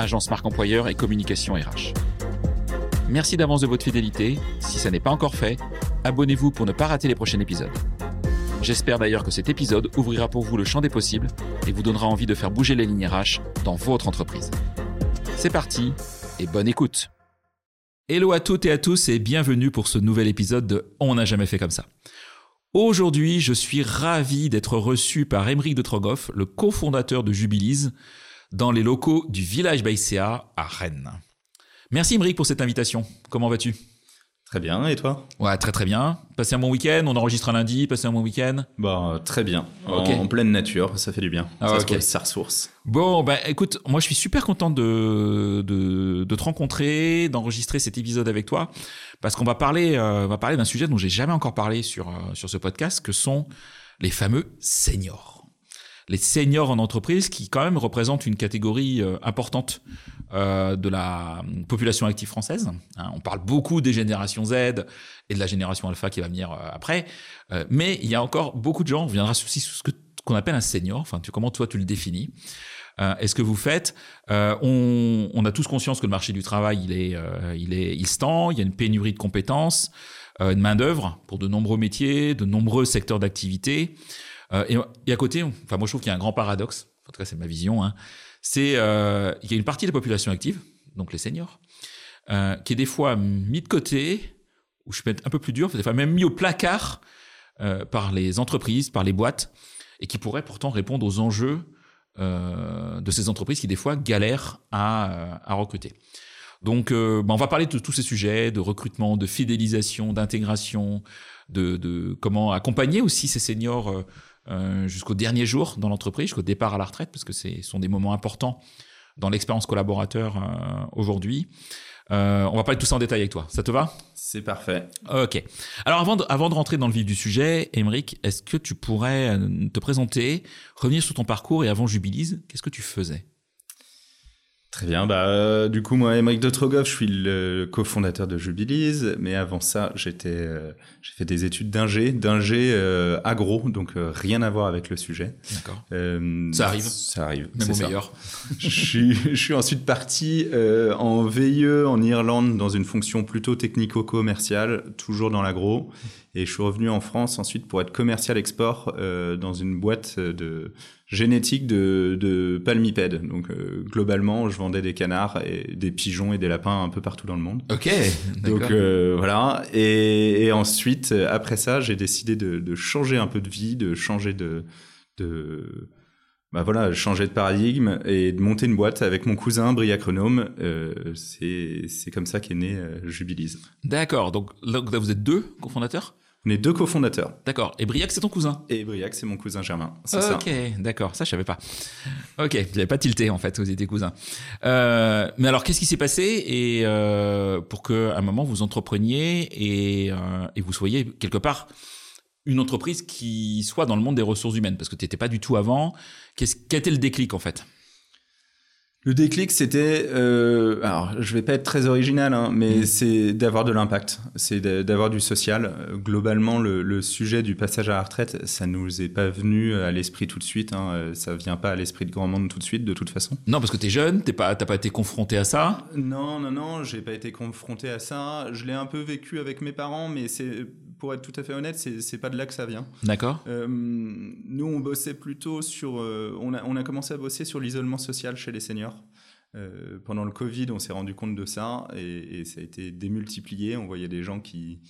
agence marque employeur et communication RH. Merci d'avance de votre fidélité. Si ça n'est pas encore fait, abonnez-vous pour ne pas rater les prochains épisodes. J'espère d'ailleurs que cet épisode ouvrira pour vous le champ des possibles et vous donnera envie de faire bouger les lignes RH dans votre entreprise. C'est parti et bonne écoute. Hello à toutes et à tous et bienvenue pour ce nouvel épisode de On n'a jamais fait comme ça. Aujourd'hui, je suis ravi d'être reçu par Émeric de Trogoff, le cofondateur de Jubilise, dans les locaux du Village Baïséa à Rennes. Merci Émeric pour cette invitation. Comment vas-tu? Très bien, et toi? Ouais, très très bien. Passez un bon week-end, on enregistre un lundi, passez un bon week-end Bah, très bien. En, pleine nature, ça fait du bien. Ah, ça, ça ressource. Bon, bah écoute, moi je suis super content de, de, de te rencontrer, d'enregistrer cet épisode avec toi, parce qu'on va parler, euh, va parler d'un sujet dont j'ai jamais encore parlé sur, euh, sur ce podcast, que sont les fameux seniors les seniors en entreprise qui quand même représentent une catégorie euh, importante euh, de la population active française. Hein, on parle beaucoup des générations Z et de la génération alpha qui va venir euh, après, mais il y a encore beaucoup de gens, on viendra aussi sur ce qu'on appelle un senior, enfin tu, comment toi tu le définis Est-ce que vous faites on, on, a tous conscience que le marché du travail, il est, il est, il se. Il y a une pénurie de compétences, une main d'œuvre pour de nombreux métiers, de nombreux secteurs d'activité. Euh, et, à côté, enfin moi je trouve qu'il y a un grand paradoxe, en tout cas c'est ma vision, hein, c'est euh, qu'il y a une partie de la population active, donc les seniors, euh, qui est des fois mis de côté, ou je peux être un peu plus dur, des fois même mis au placard euh, par les entreprises, par les boîtes, et qui pourrait pourtant répondre aux enjeux de ces entreprises qui des fois galèrent à, recruter. Donc, bah, on va parler de tous ces sujets, de recrutement, de fidélisation, d'intégration, de, comment accompagner aussi ces seniors euh, jusqu'au dernier jour dans l'entreprise, jusqu'au départ à la retraite, parce que ce sont des moments importants dans l'expérience collaborateur euh, aujourd'hui. Euh, on va parler de tout ça en détail avec toi. Ça te va? C'est parfait. Ok. Alors avant de, avant de rentrer dans le vif du sujet, Émeric, est-ce que tu pourrais te présenter, revenir sur ton parcours et avant Jubilise, qu'est-ce que tu faisais? Très bien. Bah, euh, du coup, moi, Émeric de Trogoff, je suis le cofondateur de Jubilise. Mais avant ça, j'étais, euh, j'ai fait des études d'ingé, d'ingé euh, agro, donc rien à voir avec le sujet. D'accord. ça arrive. Ça arrive. Même au meilleur. je, suis, je suis ensuite parti en VIE en Irlande dans une fonction plutôt technico-commerciale, toujours dans l'agro. Et je suis revenu en France ensuite pour être commercial export dans une boîte de génétique de, de palmipèdes. Donc euh, globalement, je vendais des canards et des pigeons et des lapins un peu partout dans le monde. Ok. Donc euh, voilà. Et, et, ensuite, après ça, j'ai décidé de, de, changer un peu de vie, de changer de, de bah voilà, changer de paradigme et de monter une boîte avec mon cousin Briacronome. Euh, c'est c'est comme ça qu'est né euh, Jubilise. D'accord. Donc là, vous êtes deux cofondateurs? On est deux cofondateurs. D'accord. Et Briac, c'est ton cousin? Et Briac, c'est mon cousin Germain. Ok, d'accord. Ça, je savais pas. Ok, j'avais pas tilté en fait, vous étiez cousins. Euh, mais alors, qu'est-ce qui s'est passé? Et euh, pour que, à un moment, vous entrepreniez et, euh, et vous soyez quelque part une entreprise qui soit dans le monde des ressources humaines? Parce que tu n'étais pas du tout avant. Qu'est-ce, quel était le déclic en fait? Le déclic, c'était, euh, alors je vais pas être très original, hein, mais mm. c'est d'avoir de l'impact, c'est d'avoir du social. Globalement, le, le, sujet du passage à la retraite, ça nous est pas venu à l'esprit tout de suite. Hein, euh, ça vient pas à l'esprit de grand monde tout de suite, de toute façon. Non, parce que t'es jeune, t'es pas, t'as pas été confronté à ça? Non, non, non, j'ai pas été confronté à ça. Je l'ai un peu vécu avec mes parents, mais c'est pour être tout à fait honnête, c'est pas de là que ça vient. D'accord. Euh, nous, on bossait plutôt sur. Euh, on, a, on a commencé à bosser sur l'isolement social chez les seniors. Euh, pendant le Covid, on s'est rendu compte de ça et, ça a été démultiplié. On voyait des gens qui,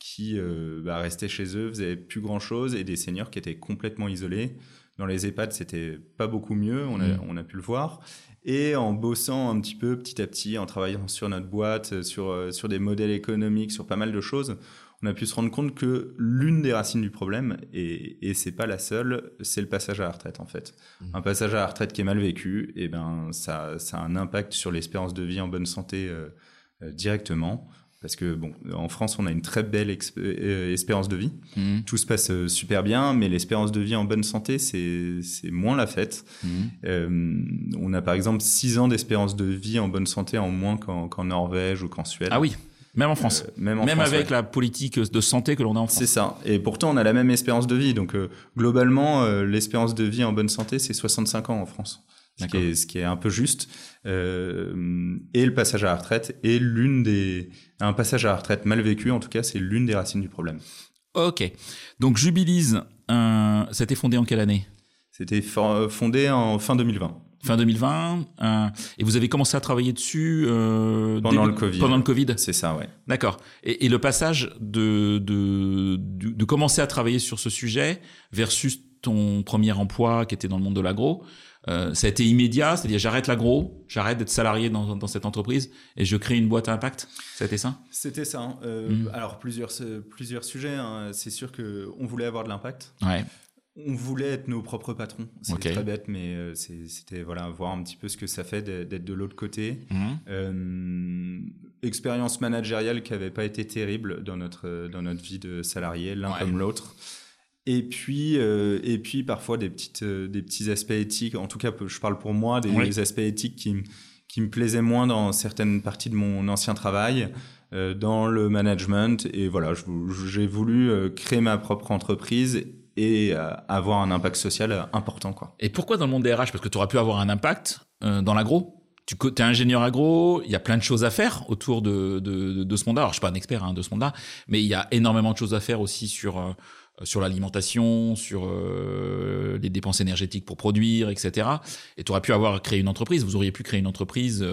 qui bah, restaient chez eux, faisaient plus grand chose et des seniors qui étaient complètement isolés. Dans les EHPAD, c'était pas beaucoup mieux, on a, mmh. on a pu le voir. Et en bossant un petit peu petit à petit, en travaillant sur notre boîte, sur, sur des modèles économiques, sur pas mal de choses, on a pu se rendre compte que l'une des racines du problème, et, et c'est pas la seule, c'est le passage à la retraite en fait. Mmh. Un passage à la retraite qui est mal vécu, et eh ben ça, ça a un impact sur l'espérance de vie en bonne santé euh, euh, directement. Parce que bon, en France, on a une très belle euh, espérance de vie. Mmh. Tout se passe super bien, mais l'espérance de vie en bonne santé, c'est moins la fête. Mmh. on a par exemple 6 ans d'espérance de vie en bonne santé en moins qu'en Norvège ou qu'en Suède. Ah oui, même en France. Euh, même, en même avec la politique de santé que l'on a en France. C'est ça. Et pourtant, on a la même espérance de vie. Donc, euh, globalement, euh, l'espérance de vie en bonne santé, c'est 65 ans en France. Ce qui, est, ce qui est un peu juste. et le passage à la retraite est l'une des... Un passage à la retraite mal vécu, en tout cas, c'est l'une des racines du problème. Ok. Donc, Jubilise, c'était fondé en quelle année? C'était fondé en fin 2020 fin 2020. Euh, et vous avez commencé à travailler dessus euh, pendant le Covid. Pendant le Covid? C'est ça, ouais. D'accord. Et, et, le passage de, de, de, commencer à travailler sur ce sujet versus ton premier emploi qui était dans le monde de l'agro, euh, ça a été immédiat, c'est-à-dire j'arrête l'agro, j'arrête d'être salarié dans, dans, cette entreprise et je crée une boîte à impact? Ça a été ça? C'était ça. Hein. Euh, mmh. Alors plusieurs plusieurs sujets. Hein. C'est sûr que on voulait avoir de l'impact. Ouais on voulait être nos propres patrons. C'est très bête, mais euh, c'était voilà voir un petit peu ce que ça fait d'être de l'autre côté. Mhm. Euh, expérience managériale qui n'avait pas été terrible dans notre dans notre vie de salarié, l'un comme l'autre. Et puis euh, et puis parfois des petites des petits aspects éthiques. En tout cas, je parle pour moi des, aspects éthiques qui qui me plaisaient moins dans certaines parties de mon ancien travail. dans le management et voilà j'ai voulu créer ma propre entreprise et euh, avoir un impact social euh, important. Quoi. Et pourquoi dans le monde des RH? Parce que tu aurais pu avoir un impact euh, dans l'agro. Tu es ingénieur agro, il y a plein de choses à faire autour de, de, ce monde-là. Alors, je suis pas un expert hein, de ce monde-là, mais il y a énormément de choses à faire aussi sur, sur l'alimentation, sur les dépenses énergétiques pour produire, etc. Et tu aurais pu avoir créé une entreprise. Vous auriez pu créer une entreprise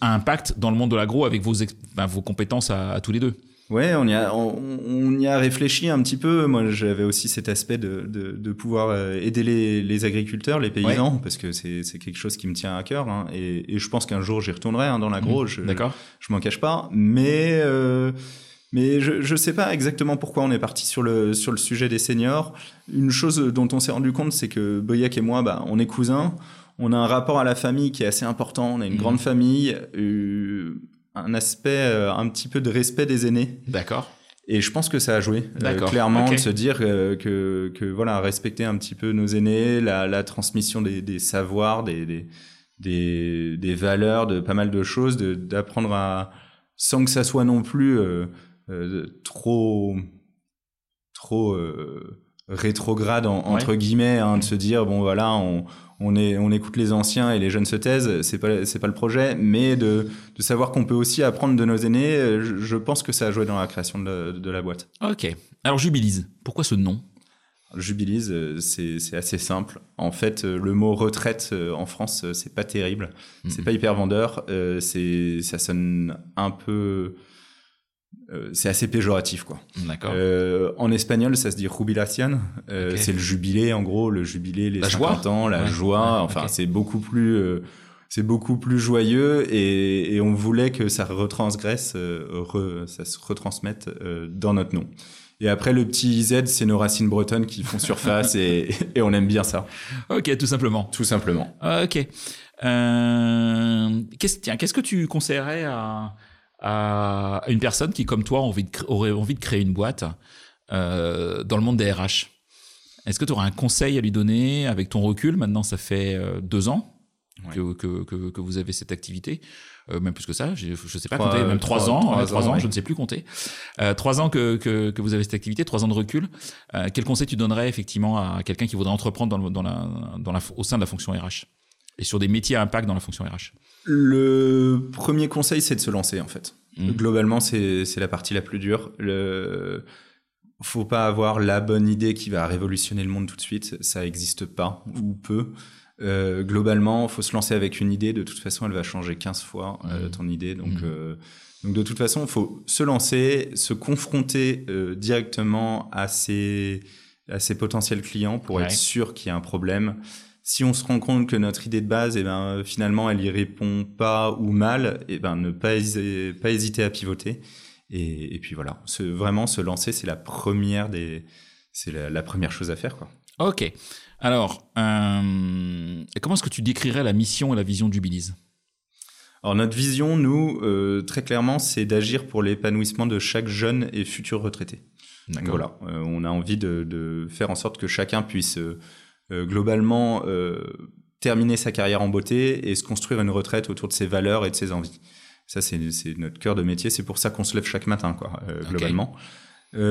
à impact dans le monde de l'agro avec vos, vos compétences à tous les deux. Ouais, on y a on, y a réfléchi un petit peu. Moi, j'avais aussi cet aspect de, de, de pouvoir euh, aider les, les, agriculteurs, les paysans, parce que c'est c'est quelque chose qui me tient à cœur. Hein, et, et, je pense qu'un jour j'y retournerai hein, dans l'agro. Mmh, D'accord. Je m'en cache pas, mais euh, mais je je sais pas exactement pourquoi on est parti sur le sur le sujet des seniors. Une chose dont on s'est rendu compte, c'est que Boyac et moi, bah, on est cousins. On a un rapport à la famille qui est assez important. On a une mmh. grande famille. Euh, un aspect euh, un petit peu de respect des aînés. D'accord. Et je pense que ça a joué, euh, clairement, de se dire euh, que, que, voilà, respecter un petit peu nos aînés, la, la transmission des, des savoirs, des, des, des, des, valeurs, de pas mal de choses, d'apprendre à, sans que ça soit non plus trop, trop rétrograde entre guillemets, hein, de se dire bon voilà, on, on, est, on écoute les anciens et les jeunes se taisent, c'est pas c'est pas le projet, mais de, de savoir qu'on peut aussi apprendre de nos aînés, je, pense que ça a joué dans la création de, de la boîte. Ok. Alors Jubilise, pourquoi ce nom? Jubilise, c'est assez simple. En fait, le mot retraite euh, en France, c'est pas terrible, c'est pas hyper vendeur, euh, c'est ça sonne un peu euh, c'est assez péjoratif quoi. D'accord. Euh, en espagnol, ça se dit jubilación. Euh, C'est le jubilé en gros, le jubilé, les la 50 ans, la joie. enfin, c'est beaucoup plus, c'est beaucoup plus joyeux et, et, on voulait que ça retransgresse, re, ça se retransmette dans notre nom. Et après, le petit Z, c'est nos racines bretonnes qui font surface et, et, on aime bien ça. Ok, tout simplement. Tout simplement. Ok. Qu'est-ce, tiens, qu'est-ce que tu conseillerais à à une personne qui, comme toi, envie de, aurait envie de créer une boîte euh, dans le monde des RH Est-ce que tu aurais un conseil à lui donner? Avec ton recul Maintenant, ça fait euh, deux ans que, que, que, vous avez cette activité. Euh, même plus que ça, je ne sais pas compter, même trois, ans, trois, ans, je ne sais plus compter. Euh, trois ans que, que, que, vous avez cette activité, trois ans de recul. Quel conseil tu donnerais effectivement à quelqu'un qui voudrait entreprendre dans, dans la, dans la, au sein de la fonction RH et sur des métiers à impact dans la fonction RH Le premier conseil, c'est de se lancer en fait. Mmh. Globalement, c'est la partie la plus dure. Le faut pas avoir la bonne idée qui va révolutionner le monde tout de suite. Ça n'existe pas ou peu. Euh, globalement, faut se lancer avec une idée. De toute façon, elle va changer 15 fois euh, mmh. ton idée. Donc, mmh. euh, donc, de toute façon, il faut se lancer, se confronter euh, directement à ses, à ses potentiels clients pour être sûr qu'il y a un problème Si on se rend compte que notre idée de base, eh ben, finalement, elle y répond pas ou mal, eh ben, ne pas, hésiter, pas hésiter à pivoter. Et, et puis voilà, se, vraiment se lancer, c'est la première des, c'est la, la, première chose à faire, quoi. Ok. Alors, euh, comment est-ce que tu décrirais la mission et la vision d'Ubilize? Alors notre vision, nous, euh, très clairement, c'est d'agir pour l'épanouissement de chaque jeune et futur retraité. Voilà, euh, on a envie de, de, faire en sorte que chacun puisse globalement euh, terminer sa carrière en beauté et se construire une retraite autour de ses valeurs et de ses envies. Ça, c'est notre cœur de métier. C'est pour ça qu'on se lève chaque matin, quoi, globalement. Okay.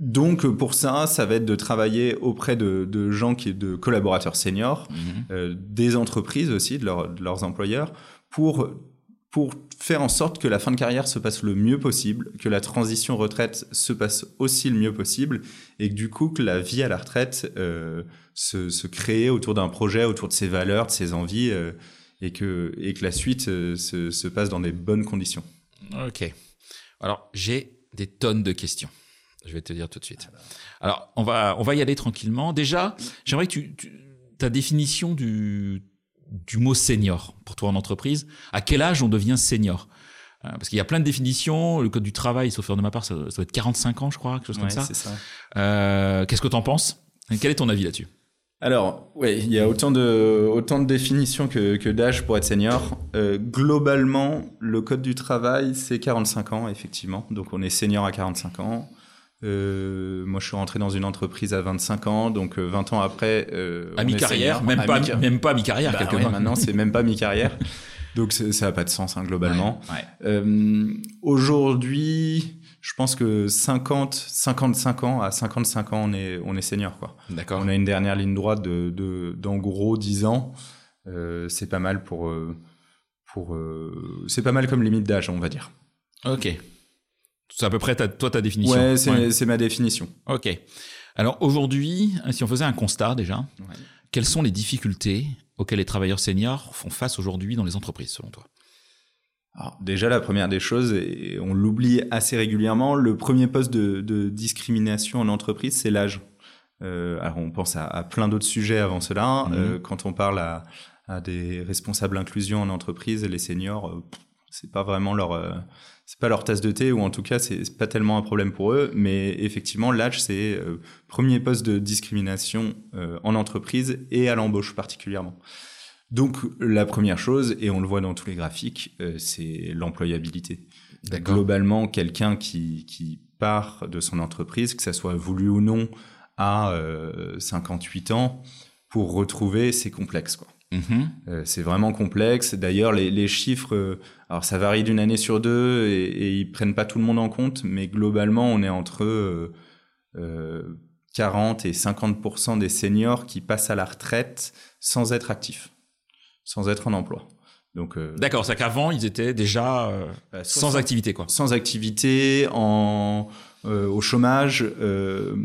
Donc pour ça, ça va être de travailler auprès de, de gens qui, de collaborateurs seniors, mmh. euh, des entreprises aussi, de, leur, de, leurs employeurs, pour pour faire en sorte que la fin de carrière se passe le mieux possible, que la transition retraite se passe aussi le mieux possible, et que du coup que la vie à la retraite euh, se, crée autour d'un projet, autour de ses valeurs, de ses envies, euh, et que et que la suite euh, se, se passe dans des bonnes conditions. Ok. Alors j'ai des tonnes de questions. Je vais te dire tout de suite. Alors, on va, on va y aller tranquillement. Déjà, j'aimerais que tu, ta définition du, du mot senior pour toi en entreprise. À quel âge on devient senior? Euh, Parce qu'il y a plein de définitions. Le code du travail, sauf faire de ma part, ça, doit être 45 ans, je crois, quelque chose ouais, comme ça. ça. Euh, Qu'est-ce que tu en penses? Quel est ton avis là-dessus? Alors, oui, il y a autant de, autant de définitions que, que d'âge pour être senior. Euh, globalement, le code du travail, c'est 45 ans, effectivement. Donc, on est senior à 45 ans. Euh, moi, je suis rentré dans une entreprise à 25 ans, donc 20 ans après. Euh, à mi-carrière, même, pas, même pas mi-carrière, bah, quelque ouais, part. Maintenant, c'est même pas mi-carrière. donc, ça n'a pas de sens, hein, globalement. Ouais, ouais. Euh, Aujourd'hui, je pense que 50, 55 ans, à 55 ans, on est, on est senior, quoi. D'accord. On a une dernière ligne droite de, de, d'en gros 10 ans. Euh, c'est pas mal pour. pour c'est pas mal comme limite d'âge, on va dire. Ok. C'est à peu près ta, toi ta définition. Ouais, c'est ouais. ma définition. Ok. Alors aujourd'hui, si on faisait un constat déjà, ouais. quelles sont les difficultés auxquelles les travailleurs seniors font face aujourd'hui dans les entreprises, selon toi? Alors, déjà, la première des choses, et on l'oublie assez régulièrement, le premier poste de, de discrimination en entreprise, c'est l'âge. Euh, alors, on pense à, à plein d'autres sujets avant cela. Mhm. Mmh. Euh, quand on parle à, à, des responsables inclusion en entreprise, les seniors, euh, c'est pas vraiment leur euh, c'est pas leur tasse de thé ou en tout cas c'est pas tellement un problème pour eux mais effectivement l'âge c'est euh, premier poste de discrimination euh, en entreprise et à l'embauche particulièrement. Donc la première chose et on le voit dans tous les graphiques euh, c'est l'employabilité. Globalement quelqu'un qui, qui part de son entreprise que ça soit voulu ou non à 58 ans pour retrouver c'est complexe quoi Mmh. Euh, c'est vraiment complexe. D'ailleurs, les, les, chiffres, euh, alors ça varie d'une année sur deux et, et, ils prennent pas tout le monde en compte, mais globalement, on est entre euh, 40 et 50% des seniors qui passent à la retraite sans être actifs, sans être en emploi. Donc, euh, d'accord, c'est qu'avant ils étaient déjà sans, activité, quoi. Sans activité, en euh, au chômage euh,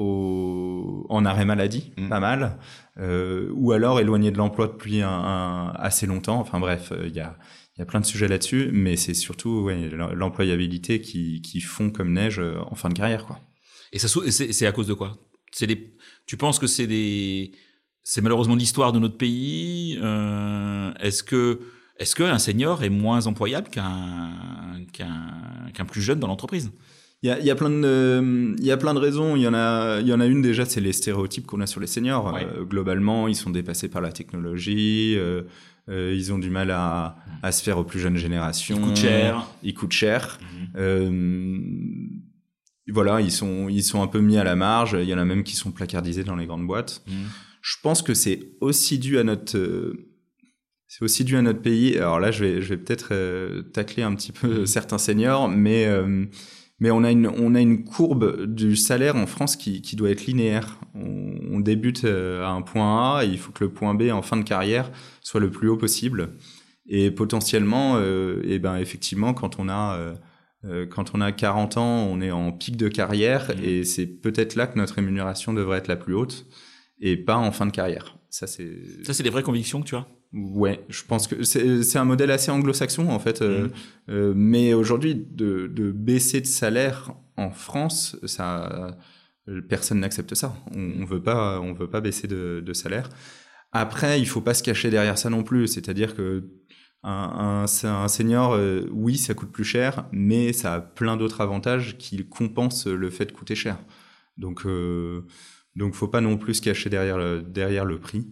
au, en arrêt maladie, mmh. pas mal, euh, ou alors éloigné de l'emploi depuis un, un, assez longtemps. Enfin bref, il euh, y, a, y a plein de sujets là-dessus, mais c'est surtout ouais, l'employabilité qui, qui fond comme neige euh, en fin de carrière. Quoi. Et c'est à cause de quoi? Les, Tu penses que c'est des... C'est malheureusement l'histoire de notre pays. Euh, Est-ce que est-ce qu'un senior est moins employable qu'un qu'un qu plus jeune dans l'entreprise? Il y a, y a, plein de, il y a plein de raisons. Il y en a, il y en a une déjà, c'est les stéréotypes qu'on a sur les seniors. Ouais. Euh, globalement, ils sont dépassés par la technologie. Euh, euh, ils ont du mal à, à se faire aux plus jeunes générations. Ils coûtent cher. Ils coûtent cher. Mmh. Euh, voilà, ils sont, ils sont un peu mis à la marge. Il y en a même qui sont placardisés dans les grandes boîtes. Mmh. Je pense que c'est aussi dû à notre, c'est aussi dû à notre pays. Alors là, je vais, je vais peut-être tacler un petit peu mmh. certains seniors, mais mais on a une on a une courbe du salaire en France qui, qui doit être linéaire. On, on, débute à un point A et il faut que le point B en fin de carrière soit le plus haut possible. Et potentiellement, euh, et ben effectivement, quand on a euh, quand on a 40 ans, on est en pic de carrière mmh. et c'est peut-être là que notre rémunération devrait être la plus haute et pas en fin de carrière. Ça c'est ça c'est des vraies convictions que tu as? Ouais, je pense que c'est un modèle assez anglo-saxon en fait, euh, mmh. euh, mais aujourd'hui de, de, baisser de salaire en France, ça, personne n'accepte ça. On, on veut pas, on veut pas baisser de, de salaire. Après, il faut pas se cacher derrière ça non plus. C'est-à-dire que un, un, un senior, euh, oui, ça coûte plus cher, mais ça a plein d'autres avantages qui compensent le fait de coûter cher. Donc, euh, donc, faut pas non plus se cacher derrière le, derrière le prix.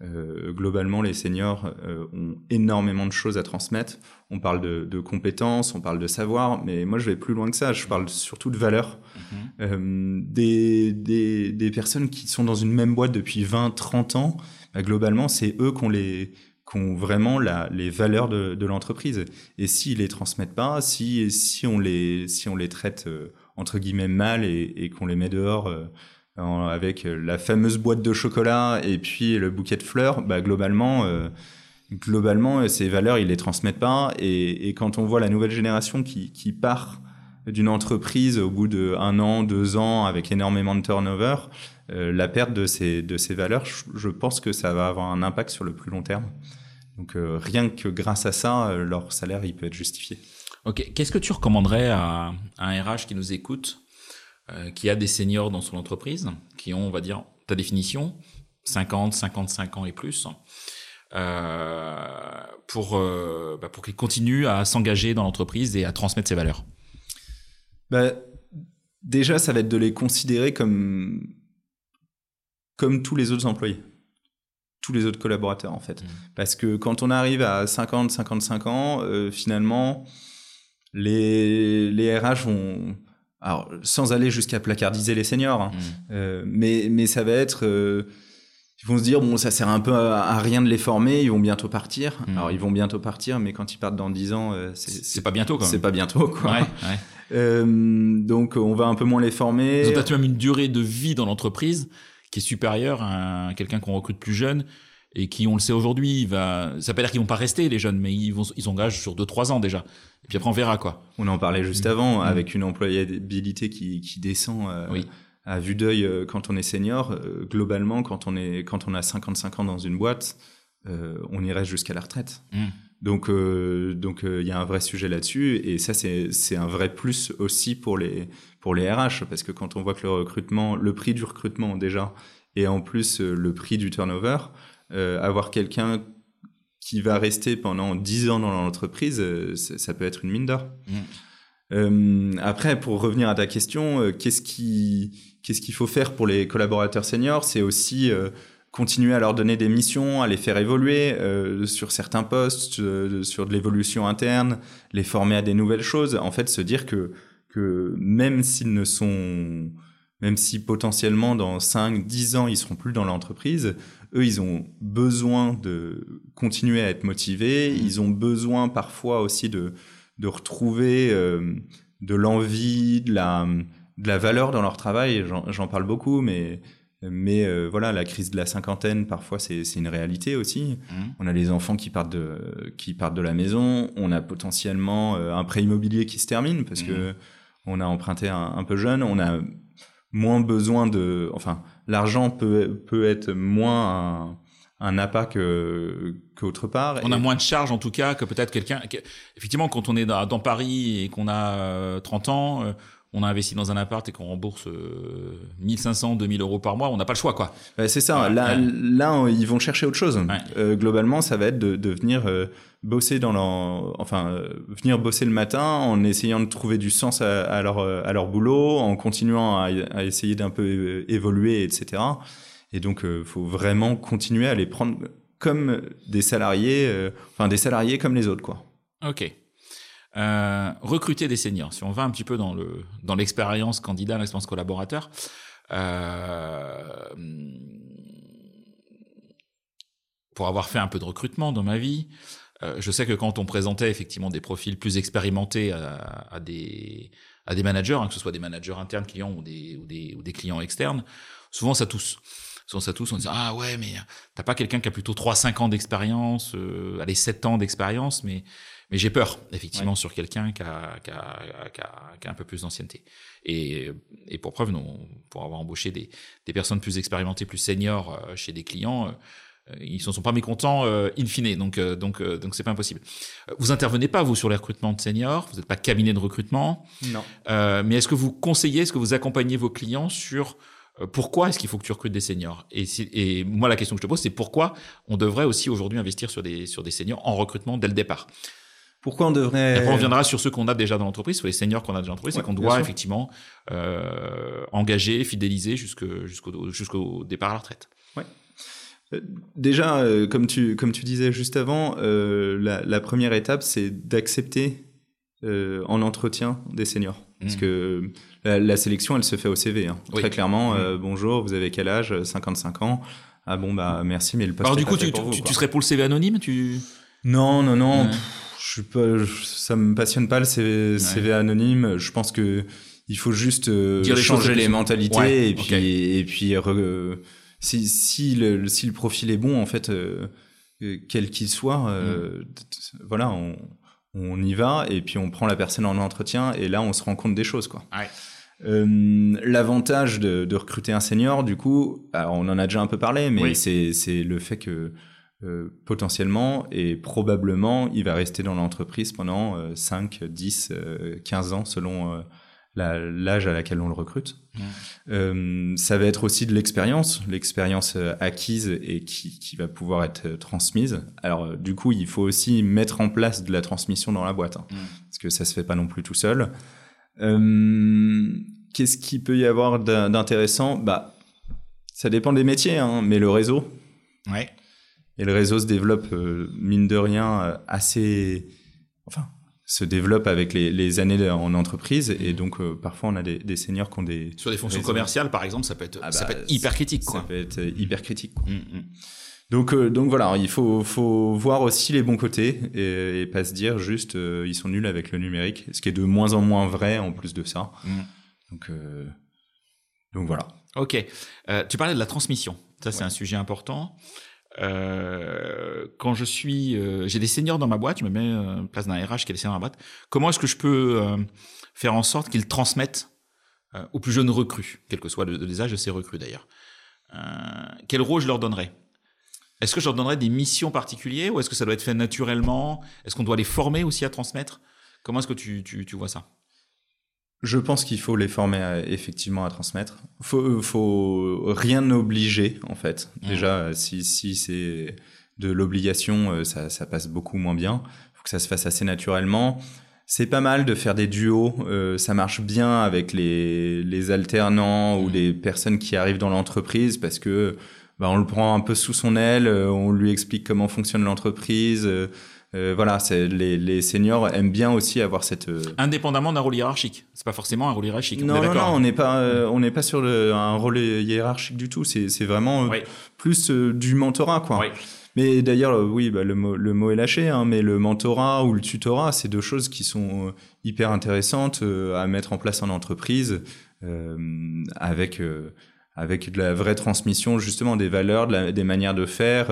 Euh, globalement, les seniors euh, ont énormément de choses à transmettre. On parle de, de, compétences, on parle de savoir, mais moi je vais plus loin que ça. Je parle surtout de valeurs. Mm -hmm. euh, des, des, des, personnes qui sont dans une même boîte depuis 20, 30 ans, bah, globalement, c'est eux qui ont, les, qui ont vraiment la, les valeurs de, de l'entreprise. Et s'ils les transmettent pas, si, si, on, les, si on les traite euh, entre guillemets mal et, et qu'on les met dehors euh, avec la fameuse boîte de chocolat et puis le bouquet de fleurs, bah, globalement, euh, globalement, ces valeurs, ils les transmettent pas. Et, quand on voit la nouvelle génération qui, part d'une entreprise au bout de an, deux ans, avec énormément de turnover, euh, la perte de ces, de ces valeurs, je, pense que ça va avoir un impact sur le plus long terme. Donc euh, rien que grâce à ça, euh, leur salaire, il peut être justifié. Ok, qu'est-ce que tu recommanderais à, à un RH qui nous écoute euh, qui a des seniors dans son entreprise, qui ont, on va dire, ta définition, 50, 55 ans et plus, euh, pour, euh, bah, pour qu'ils continuent à s'engager dans l'entreprise et à transmettre ses valeurs bah, Déjà, ça va être de les considérer comme, comme tous les autres employés tous les autres collaborateurs en fait. Mmh. Parce que quand on arrive à 50, 55 ans, euh, finalement, les, les RH vont, alors sans aller jusqu'à placardiser les seniors, hein, mmh. euh, mais mais ça va être euh, ils vont se dire bon ça sert un peu à, à, rien de les former, ils vont bientôt partir. Mmh. Alors ils vont bientôt partir, mais quand ils partent dans 10 ans, euh, c'est pas bientôt. C'est pas bientôt quoi. Ouais, ouais. Donc on va un peu moins les former. Ils ont peut-être même une durée de vie dans l'entreprise qui est supérieure à quelqu'un qu'on recrute plus jeune et qui, on le sait aujourd'hui, va. Ça veut pas dire qu'ils vont pas rester les jeunes, mais ils vont, ils s'engagent sur 2-3 ans déjà. Et puis après, on verra quoi. On en parlait juste mmh. avant, mmh. avec une employabilité qui, qui descend euh, oui. à vue d'œil euh, quand on est senior. Euh, globalement, quand on est, quand on a 55 ans dans une boîte, on y reste jusqu'à la retraite. Mmh. Donc, donc il y a un vrai sujet là-dessus, et ça c'est un vrai plus aussi pour les pour les RH parce que quand on voit que le recrutement, le prix du recrutement déjà, et en plus le prix du turnover, avoir quelqu'un qui va rester pendant 10 ans dans l'entreprise, euh, ça peut être une mine d'or. Mmh. Euh, après, pour revenir à ta question, euh, qu'est-ce qui qu'est-ce qu'il faut faire pour les collaborateurs seniors? C'est aussi euh, continuer à leur donner des missions, à les faire évoluer sur certains postes, sur de l'évolution interne, les former à des nouvelles choses. En fait, se dire que que même s'ils ne sont même si potentiellement dans 5, 10 ans, ils seront plus dans l'entreprise, eux, ils ont besoin de continuer à être motivés, mmh. ils ont besoin parfois aussi de, de retrouver euh, de l'envie, de la, de la valeur dans leur travail. J'en parle beaucoup, mais, mais euh, voilà, la crise de la cinquantaine, parfois, c'est une réalité aussi. Mmh. On a les enfants qui partent, de, qui partent de la maison, on a potentiellement euh, un prêt immobilier qui se termine parce mmh. que on a emprunté un, un peu jeune, on a moins besoin de, enfin, l'argent peut, peut être moins un, un appât que qu'autre part. On et... a moins de charges en tout cas que peut-être quelqu'un. Effectivement, quand on est dans, dans Paris et qu'on a euh, 30 ans, euh, on a investi dans un appart et qu'on rembourse euh, 1500, 2000 euros par mois, on n'a pas le choix, quoi. C'est ça. Là, ouais. là, ils vont chercher autre chose. Ouais. Euh, globalement, ça va être de, de venir euh, bosser dans leur, enfin, euh, venir bosser le matin en essayant de trouver du sens à, à leur, à leur boulot, en continuant à, à essayer d'un peu évoluer, etc. Et donc, il faut vraiment continuer à les prendre comme des salariés, enfin des salariés comme les autres, quoi. Ok. Euh, recruter des seniors. Si on va un petit peu dans le dans l'expérience candidat, l'expérience collaborateur, euh, pour avoir fait un peu de recrutement dans ma vie, euh, je sais que quand on présentait effectivement des profils plus expérimentés à, des à des managers, hein, que ce soit des managers internes clients ou des ou des, ou des clients externes, souvent ça tousse souvent ça tous on dit ah ouais mais t'as pas quelqu'un qui a plutôt 3-5 ans d'expérience euh, allez 7 ans d'expérience mais mais j'ai peur, effectivement, ouais. sur quelqu'un qui a, qui, a, qui, a, qui a un peu plus d'ancienneté. Et, et pour preuve, nous, pour avoir embauché des, des personnes plus expérimentées, plus seniors euh, chez des clients, ils ne sont pas mécontents in fine, donc donc donc c'est pas impossible. Vous intervenez pas vous sur les recrutements de seniors, vous n'êtes pas cabinet de recrutement? Non. mais est-ce que vous conseillez, est-ce que vous accompagnez vos clients sur pourquoi est-ce qu'il faut que tu recrutes des seniors? Et, et, moi, la question que je te pose, c'est pourquoi on devrait aussi aujourd'hui investir sur des, sur des seniors en recrutement dès le départ? Pourquoi on devrait. Après, on reviendra sur ceux qu'on a déjà dans l'entreprise, sur les seniors qu'on a déjà dans l'entreprise, et qu'on doit effectivement euh, engager, fidéliser jusqu'au départ à la retraite. Ouais. Euh, déjà, euh, comme, tu, comme tu disais juste avant, euh, la, la, première étape, c'est d'accepter euh, en entretien des seniors. Parce mmh. que la, la, sélection, elle se fait au CV. Hein. Très clairement, mmh. bonjour, vous avez quel âge? 55 ans. Ah bon, bah merci, mais le poste Alors, du coup, tu, tu, tu, serais pour le CV anonyme tu... Non, non, non je ça me passionne pas le CV, CV, anonyme. Je pense que il faut juste euh, changer les mentalités et puis et, puis si si le, si le profil est bon en fait euh, quel qu'il soit euh, mm. voilà on, on y va et puis on prend la personne en entretien et là on se rend compte des choses quoi. L'avantage de, de, recruter un senior, du coup, on en a déjà un peu parlé, mais c'est c'est le fait que euh, potentiellement et probablement il va rester dans l'entreprise pendant 5, 10, 15 ans selon euh, l'âge à laquelle on le recrute. Euh, ça va être aussi de l'expérience, l'expérience acquise et qui, qui, va pouvoir être transmise. Alors du coup, il faut aussi mettre en place de la transmission dans la boîte, hein, parce que ça se fait pas non plus tout seul. Qu'est-ce qu'il peut y avoir d'intéressant? Bah, ça dépend des métiers, hein, mais le réseau. Ouais. Et le réseau se développe, euh, mine de rien, euh, assez. Enfin, se développe avec les, les années en entreprise. Et donc, euh, parfois, on a des, des, seniors qui ont des. Sur des fonctions commerciales, par exemple, ça peut être, ah ça peut bah, être hyper critique. Quoi. Ça peut être hyper critique. Quoi. Mm. Donc, donc voilà, il faut, faut voir aussi les bons côtés et, et pas se dire juste ils sont nuls avec le numérique, ce qui est de moins en moins vrai en plus de ça. Mm. Donc, donc voilà. Ok. tu parlais de la transmission. Ça, c'est un sujet important. Euh, quand je suis, euh, j'ai des seniors dans ma boîte, je me mets en euh, place d'un RH qui est des seniors dans ma boîte. Comment est-ce que je peux faire en sorte qu'ils transmettent aux plus jeunes recrues, quel que soit le, les âges de ces recrues d'ailleurs Quel rôle je leur donnerais? Est-ce que je leur donnerais des missions particulières ou est-ce que ça doit être fait naturellement? Est-ce qu'on doit les former aussi à transmettre? Comment est-ce que tu, vois ça? Je pense qu'il faut les former effectivement à transmettre. Faut, euh, faut rien obliger en fait. Déjà, si, si c'est de l'obligation, euh, ça, ça, passe beaucoup moins bien. Faut que ça se fasse assez naturellement. C'est pas mal de faire des duos. Euh, ça marche bien avec les, les alternants ou les personnes qui arrivent dans l'entreprise parce que bah, on le prend un peu sous son aile, on lui explique comment fonctionne l'entreprise. Euh, voilà, les, les, seniors aiment bien aussi avoir cette euh, indépendamment d'un rôle hiérarchique. C'est pas forcément un rôle hiérarchique. Non, non, non, on n'est pas, euh, on n'est pas sur le, un rôle hiérarchique du tout. C'est, c'est vraiment plus du mentorat, quoi. Mais d'ailleurs, oui, bah, le, mot, le mot est lâché, hein, mais le mentorat ou le tutorat, c'est deux choses qui sont hyper intéressantes à mettre en place en entreprise avec avec de la vraie transmission justement des valeurs, des manières de faire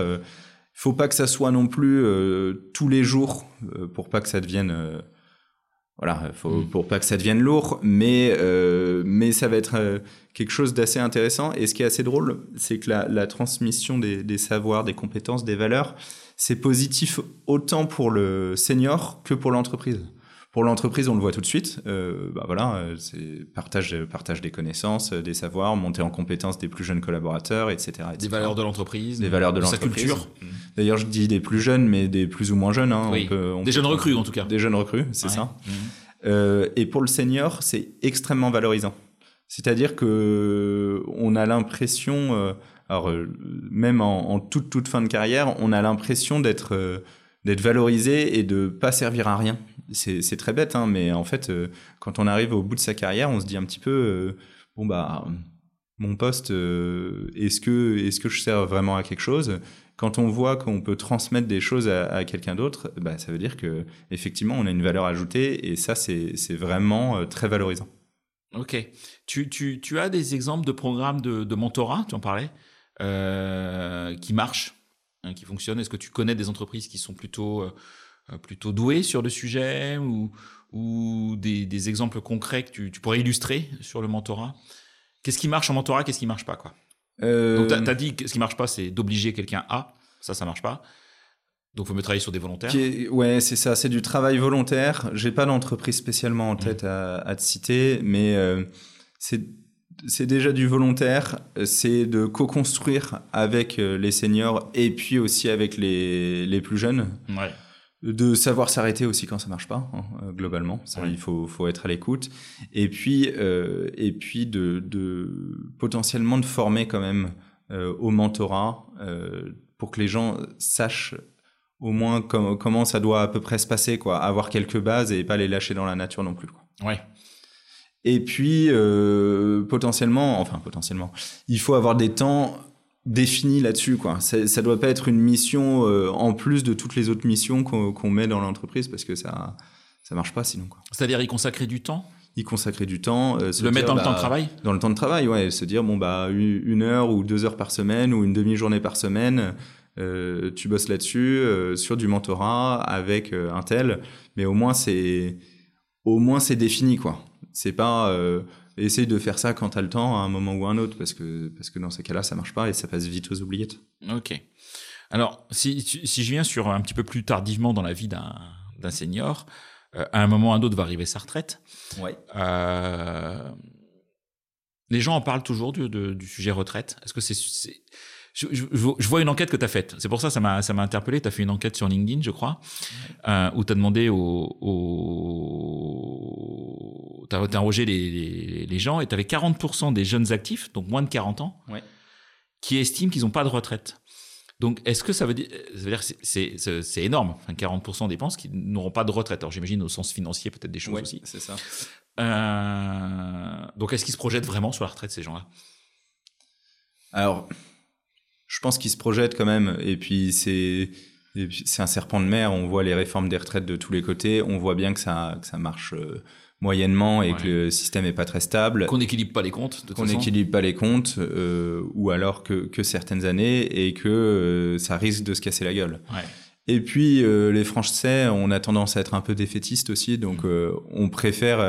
faut pas que ça soit non plus euh, tous les jours euh, pour pas que ça devienne euh, voilà faut, mm. pour pas que ça devienne lourd mais mais ça va être quelque chose d'assez intéressant et ce qui est assez drôle c'est que la, la transmission des, des, savoirs des compétences des valeurs c'est positif autant pour le senior que pour l'entreprise pour l'entreprise, on le voit tout de suite. Euh, bah voilà, euh, c'est partage, partage des connaissances, euh, des savoirs, montée en compétences des plus jeunes collaborateurs, etc. Des valeurs de l'entreprise. Des valeurs de, l'entreprise. Sa culture. D'ailleurs, je dis des plus jeunes, mais des plus ou moins jeunes. Hein. Oui. On peut, on des jeunes recrues, en tout cas. Des jeunes recrues, c'est ça. Mmh. Euh, et pour le senior, c'est extrêmement valorisant. C'est-à-dire que on a l'impression, euh, alors même en, en, toute toute fin de carrière, on a l'impression d'être d'être valorisé et de pas servir à rien c'est très bête, hein, mais en fait, euh, quand on arrive au bout de sa carrière, on se dit un petit peu, euh, bon bah, mon poste, euh, est-ce que, est-ce que je sers vraiment à quelque chose? Quand on voit qu'on peut transmettre des choses à, quelqu'un d'autre, bah, ça veut dire que effectivement, on a une valeur ajoutée, et ça, c'est vraiment très valorisant. Ok. Tu, tu, tu, as des exemples de programmes de, mentorat, tu en parlais, qui marchent, hein, qui fonctionnent? Est-ce que tu connais des entreprises qui sont plutôt plutôt doué sur le sujet ou, ou des, des, exemples concrets que tu, tu, pourrais illustrer sur le mentorat? Qu'est-ce qui marche en mentorat Qu'est-ce qui marche pas quoi? Euh... Donc, tu as, dit que ce qui marche pas, c'est d'obliger quelqu'un à. Ça, ça marche pas. Donc, il faut me travailler sur des volontaires. ouais, c'est ça. C'est du travail volontaire. J'ai pas d'entreprise spécialement en mmh. tête à, te citer, mais euh, c'est déjà du volontaire. C'est de co-construire avec euh, les seniors et puis aussi avec les, les plus jeunes. Ouais. De savoir s'arrêter aussi quand ça marche pas, hein, euh, globalement. Ça, Il faut, faut être à l'écoute. Et puis, et puis de, de, potentiellement de former quand même au mentorat pour que les gens sachent au moins comment ça doit à peu près se passer, quoi. Avoir quelques bases et pas les lâcher dans la nature non plus. Quoi. Ouais. Et puis euh, potentiellement, enfin potentiellement, il faut avoir des temps définis là-dessus, quoi. Ça, ça doit pas être une mission euh, en plus de toutes les autres missions qu'on met dans l'entreprise parce que ça ça marche pas sinon. C'est-à-dire y consacrer du temps? Y consacrer du temps. Euh, le mettre dans le temps de bah, travail? Dans le temps de travail, ouais. Se dire, bon, bah, une heure ou deux heures par semaine ou une demi-journée par semaine, euh, tu bosses là-dessus sur du mentorat avec un tel, mais au moins c'est au moins c'est défini quoi. C'est pas essaye de faire ça quand tu as le temps à un moment ou à un autre parce que parce que dans ces cas-là ça marche pas et ça passe vite aux oubliettes. Ok. Alors si si je viens sur un petit peu plus tardivement dans la vie d'un senior, à un moment ou à un autre va arriver sa retraite. Ouais. les gens en parlent toujours du, du sujet retraite. Est-ce que c'est je, je, je, vois une enquête que tu as faite. C'est pour ça ça m'a ça m'a interpellé. Tu as fait une enquête sur LinkedIn, je crois, euh, où tu as demandé aux, aux... tu as interrogé les, les, les, gens et tu avais 40% des jeunes actifs, donc moins de 40 ans, ouais. qui estiment qu'ils n'ont pas de retraite. Donc, est-ce que ça veut dire, ça veut dire c'est, c'est, c'est énorme, enfin, 40% des pensent qu'ils n'auront pas de retraite. Alors, j'imagine au sens financier, peut-être des choses ouais, aussi. C'est ça. Euh, donc, est-ce qu'ils se projettent vraiment sur la retraite, ces gens-là? Alors, je pense qu'il se projette quand même. Et puis c'est c'est un serpent de mer. On voit les réformes des retraites de tous les côtés. On voit bien que ça que ça marche euh, moyennement et que le système est pas très stable. Qu'on n'équilibre pas les comptes. Qu'on n'équilibre pas les comptes, euh, ou alors que, que certaines années et que euh, ça risque de se casser la gueule. Ouais. Et puis les Français, on a tendance à être un peu défaitistes aussi, donc mmh. euh, on préfère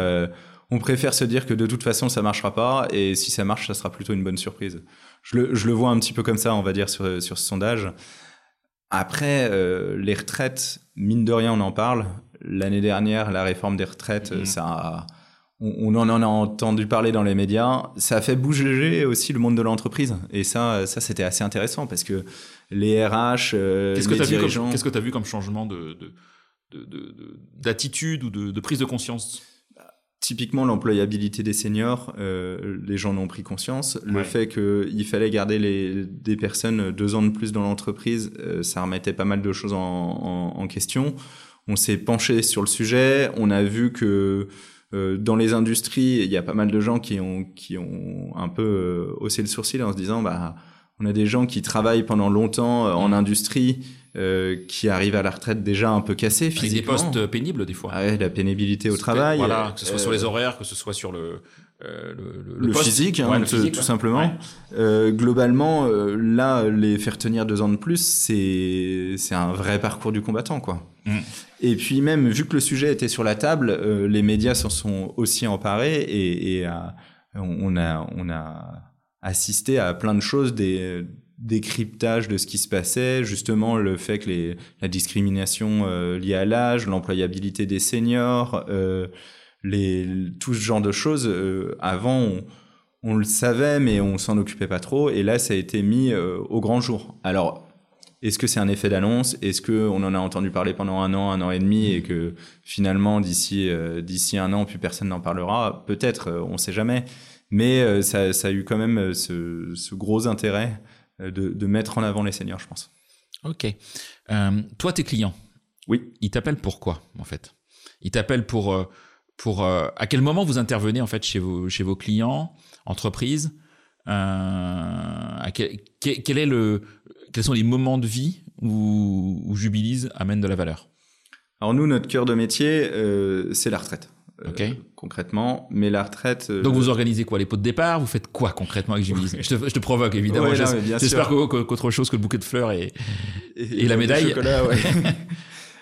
on préfère se dire que de toute façon ça marchera pas et si ça marche ça sera plutôt une bonne surprise. Je le, je le vois un petit peu comme ça on va dire sur, sur ce sondage. Après euh, les retraites, mine de rien on en parle. L'année dernière la réforme des retraites mmh. ça on, on, en a entendu parler dans les médias. Ça a fait bouger aussi le monde de l'entreprise et ça ça c'était assez intéressant parce que les RH, euh, qu'est-ce que tu as vu comme qu'est-ce que tu as vu comme changement de, de d'attitude ou de, de, prise de conscience? Typiquement, l'employabilité des seniors, euh, les gens en ont pris conscience. Le fait qu'il fallait garder les, des personnes deux ans de plus dans l'entreprise, euh, ça remettait pas mal de choses en, en, en question. On s'est penché sur le sujet. On a vu que euh, dans les industries, il y a pas mal de gens qui ont, qui ont un peu haussé le sourcil en se disant, bah, on a des gens qui travaillent pendant longtemps en mmh. industrie euh, qui arrivent à la retraite déjà un peu cassés physiquement. Avec des postes pénibles des fois. Ah ouais, la pénibilité au travail. Voilà, que ce soit sur les euh, horaires, que ce soit sur le euh, le, le, physique, hein, tout, simplement. Euh, globalement, euh, là, les faire tenir deux ans de plus, c'est c'est un vrai parcours du combattant, quoi. Mm. Et puis même, vu que le sujet était sur la table, euh, les médias s'en sont aussi emparés et, et on a on a assisté à plein de choses des décryptage de ce qui se passait, justement le fait que les, la discrimination euh, liée à l'âge, l'employabilité des seniors, euh, les, tout ce genre de choses, euh, avant on, le savait mais on s'en occupait pas trop et là ça a été mis au grand jour. Alors est-ce que c'est un effet d'annonce? Est-ce que on en a entendu parler pendant un an, un an et demi et que finalement d'ici d'ici un an plus personne n'en parlera? Peut-être, on sait jamais. Mais ça, a eu quand même ce, gros intérêt de, de, mettre en avant les seniors, je pense. Ok. Euh, toi, tes clients, oui. ils t'appellent pourquoi, en fait? Ils t'appellent pour, euh, pour à quel moment vous intervenez en fait chez vos, chez vos clients, entreprises? Quel, quel, est le, Quels sont les moments de vie où, où Jubilise amène de la valeur? Alors nous, notre cœur de métier, c'est la retraite. Euh, concrètement. Mais la retraite. Euh, Donc vous organisez quoi Les pots de départ? Vous faites quoi concrètement avec je, te, je te provoque évidemment. J'espère qu'autre chose que le bouquet de fleurs et, et, et la médaille. Chocolat, ouais.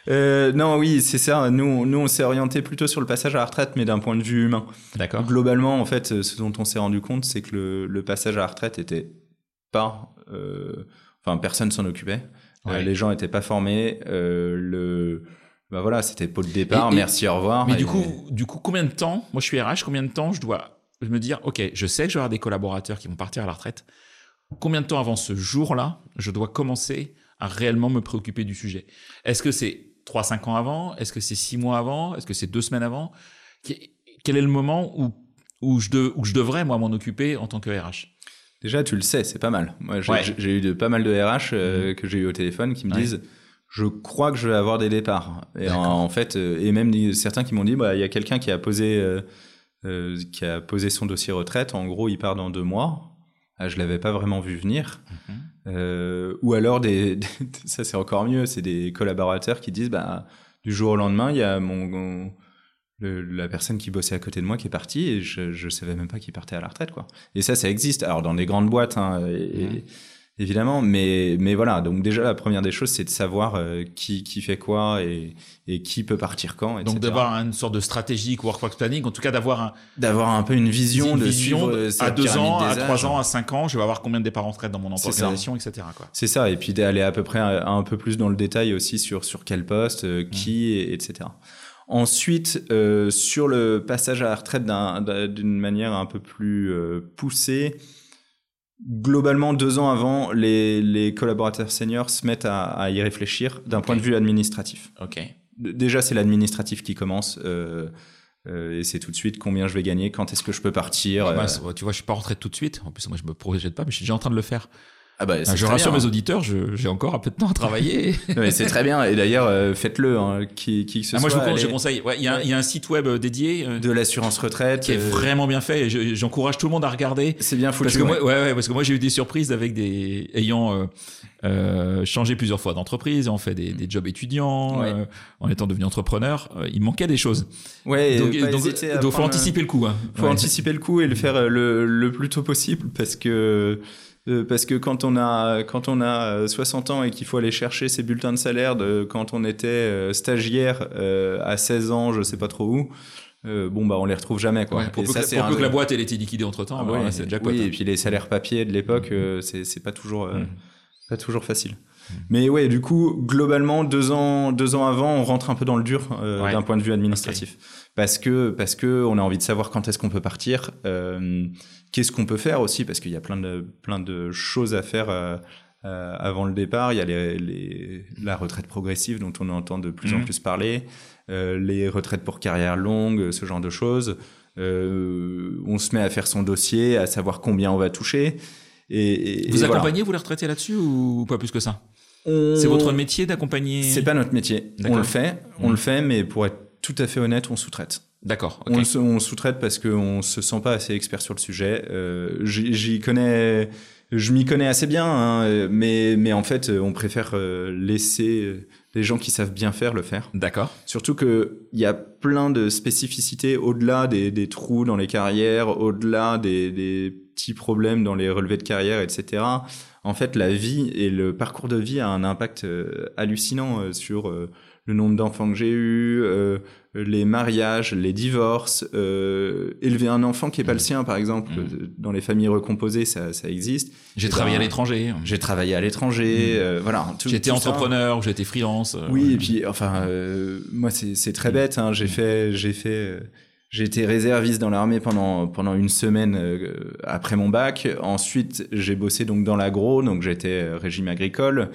Euh, non, oui, c'est ça. Nous, nous, on s'est orienté plutôt sur le passage à la retraite, mais d'un point de vue humain. D'accord. Globalement, en fait, ce dont on s'est rendu compte, c'est que le, le, passage à la retraite était pas, enfin, personne s'en occupait. Les gens n'étaient pas formés. Le, bah voilà, c'était pot de départ. merci, au revoir. Mais du coup, du coup, combien de temps Moi, je suis RH. Combien de temps je dois me dire, ok, je sais que je vais avoir des collaborateurs qui vont partir à la retraite. Combien de temps avant ce jour-là, je dois commencer à réellement me préoccuper du sujet? Est-ce que c'est 3-5 ans avant? Est-ce que c'est 6 mois avant? Est-ce que c'est 2 semaines avant? Quel est le moment où, où, je, de, où je devrais, moi, m'en occuper en tant que RH Déjà, tu le sais, c'est pas mal. Moi, j'ai eu de, pas mal de RH euh, mhm. que j'ai eu au téléphone qui me disent je crois que je vais avoir des départs. Et en, fait, euh, et même certains qui m'ont dit bah, il y a quelqu'un qui a posé. Euh, qui a posé son dossier retraite. En gros, il part dans deux mois. Ah, je l'avais pas vraiment vu venir. Mhm. ou alors, des, ça c'est encore mieux, c'est des collaborateurs qui disent bah, du jour au lendemain, il y a mon, la personne qui bossait à côté de moi qui est partie et je, je savais même pas qu'il partait à la retraite quoi. Et ça, ça existe. Alors dans des grandes boîtes, hein, mmh. Évidemment, mais mais voilà. Donc déjà la première des choses, c'est de savoir euh, qui qui fait quoi et, et qui peut partir quand. Donc d'avoir une sorte de stratégie work planning, en tout cas d'avoir un d'avoir un peu une vision, de vision à deux ans, à trois ans, à cinq ans, je vais avoir combien de départs en retraite dans mon organisation, etc. C'est ça. Et puis d'aller à peu près un, peu plus dans le détail aussi sur sur quel poste, euh, qui, et, etc. Ensuite, euh, sur le passage à la retraite d'une manière un peu plus euh, poussée, globalement, deux ans avant, les, collaborateurs seniors se mettent à, y réfléchir d'un point de vue administratif. Ok. Déjà, c'est l'administratif qui commence. Euh, et c'est tout de suite combien je vais gagner, quand est-ce que je peux partir. tu vois, je suis pas rentré tout de suite. En plus, moi, je me projette pas, mais je suis déjà en train de le faire. Ah bah, je rassure mes auditeurs, j'ai encore un peu de temps à travailler. c'est très bien. Et d'ailleurs, euh, faites-le, hein, qui, qui que ce ah, soit. Moi, je vous, conseille. Il y, a, y, a un site web euh, dédié euh, de l'assurance retraite qui est vraiment bien fait. Et j'encourage tout le monde à regarder. C'est bien foutu. Parce que moi, ouais, ouais, parce que moi, j'ai eu des surprises avec des ayant changé plusieurs fois d'entreprise, en fait des, des jobs étudiants, en étant devenu entrepreneur. il manquait des choses. Ouais. Donc, donc, faut anticiper le coup. Hein. Faut anticiper le coup et le faire le, le plus tôt possible parce que euh, parce que quand on a quand on a 60 euh, ans et qu'il faut aller chercher ses bulletins de salaire de quand on était euh, stagiaire à 16 ans, je sais pas trop où. bon bah on les retrouve jamais quoi. pour, peu, que, la boîte elle été liquidée entre temps, ah c'est déjà Oui, et puis les salaires papier de l'époque, mm. c'est c'est pas toujours mm. pas toujours facile. Mm. Mais ouais, du coup, globalement, deux ans, deux ans avant, on rentre un peu dans le dur d'un point de vue administratif, parce que parce que on a envie de savoir quand est-ce qu'on peut partir. Euh, Qu'est-ce qu'on peut faire aussi Parce qu'il y a plein de, plein de choses à faire euh, euh, avant le départ. Il y a les, la retraite progressive dont on entend de plus en mhm. plus parler, euh, les retraites pour carrière longue, ce genre de choses. on se met à faire son dossier, à savoir combien on va toucher. Et, vous accompagnez, vous les retraités là-dessus ou pas plus que ça? C'est votre métier d'accompagner C'est pas notre métier. On le fait, on le mhm. fait, mais pour être tout à fait honnête, on sous-traite. D'accord. On, sous-traite parce qu'on se sent pas assez expert sur le sujet. Euh, j'y connais, je m'y connais assez bien, hein, mais mais en fait, on préfère euh, laisser les gens qui savent bien faire le faire. D'accord. Surtout que il y a plein de spécificités au-delà des, des, trous dans les carrières, au-delà des, des petits problèmes dans les relevés de carrière, etc. En fait, la vie et le parcours de vie a un impact euh, hallucinant sur le nombre d'enfants que j'ai eu, euh, les mariages, les divorces, euh, élever un enfant qui est pas le mmh. sien, par exemple, mmh. euh, dans les familles recomposées, ça, ça existe. J'ai travaillé à l'étranger. J'ai travaillé à l'étranger, mmh. voilà. J'étais entrepreneur, j'étais freelance. oui, et puis enfin, moi c'est très bête. Hein, j'ai fait, j'ai fait. J'ai été réserviste dans l'armée pendant pendant une semaine après mon bac. Ensuite, j'ai bossé donc dans l'agro, donc j'étais régime agricole.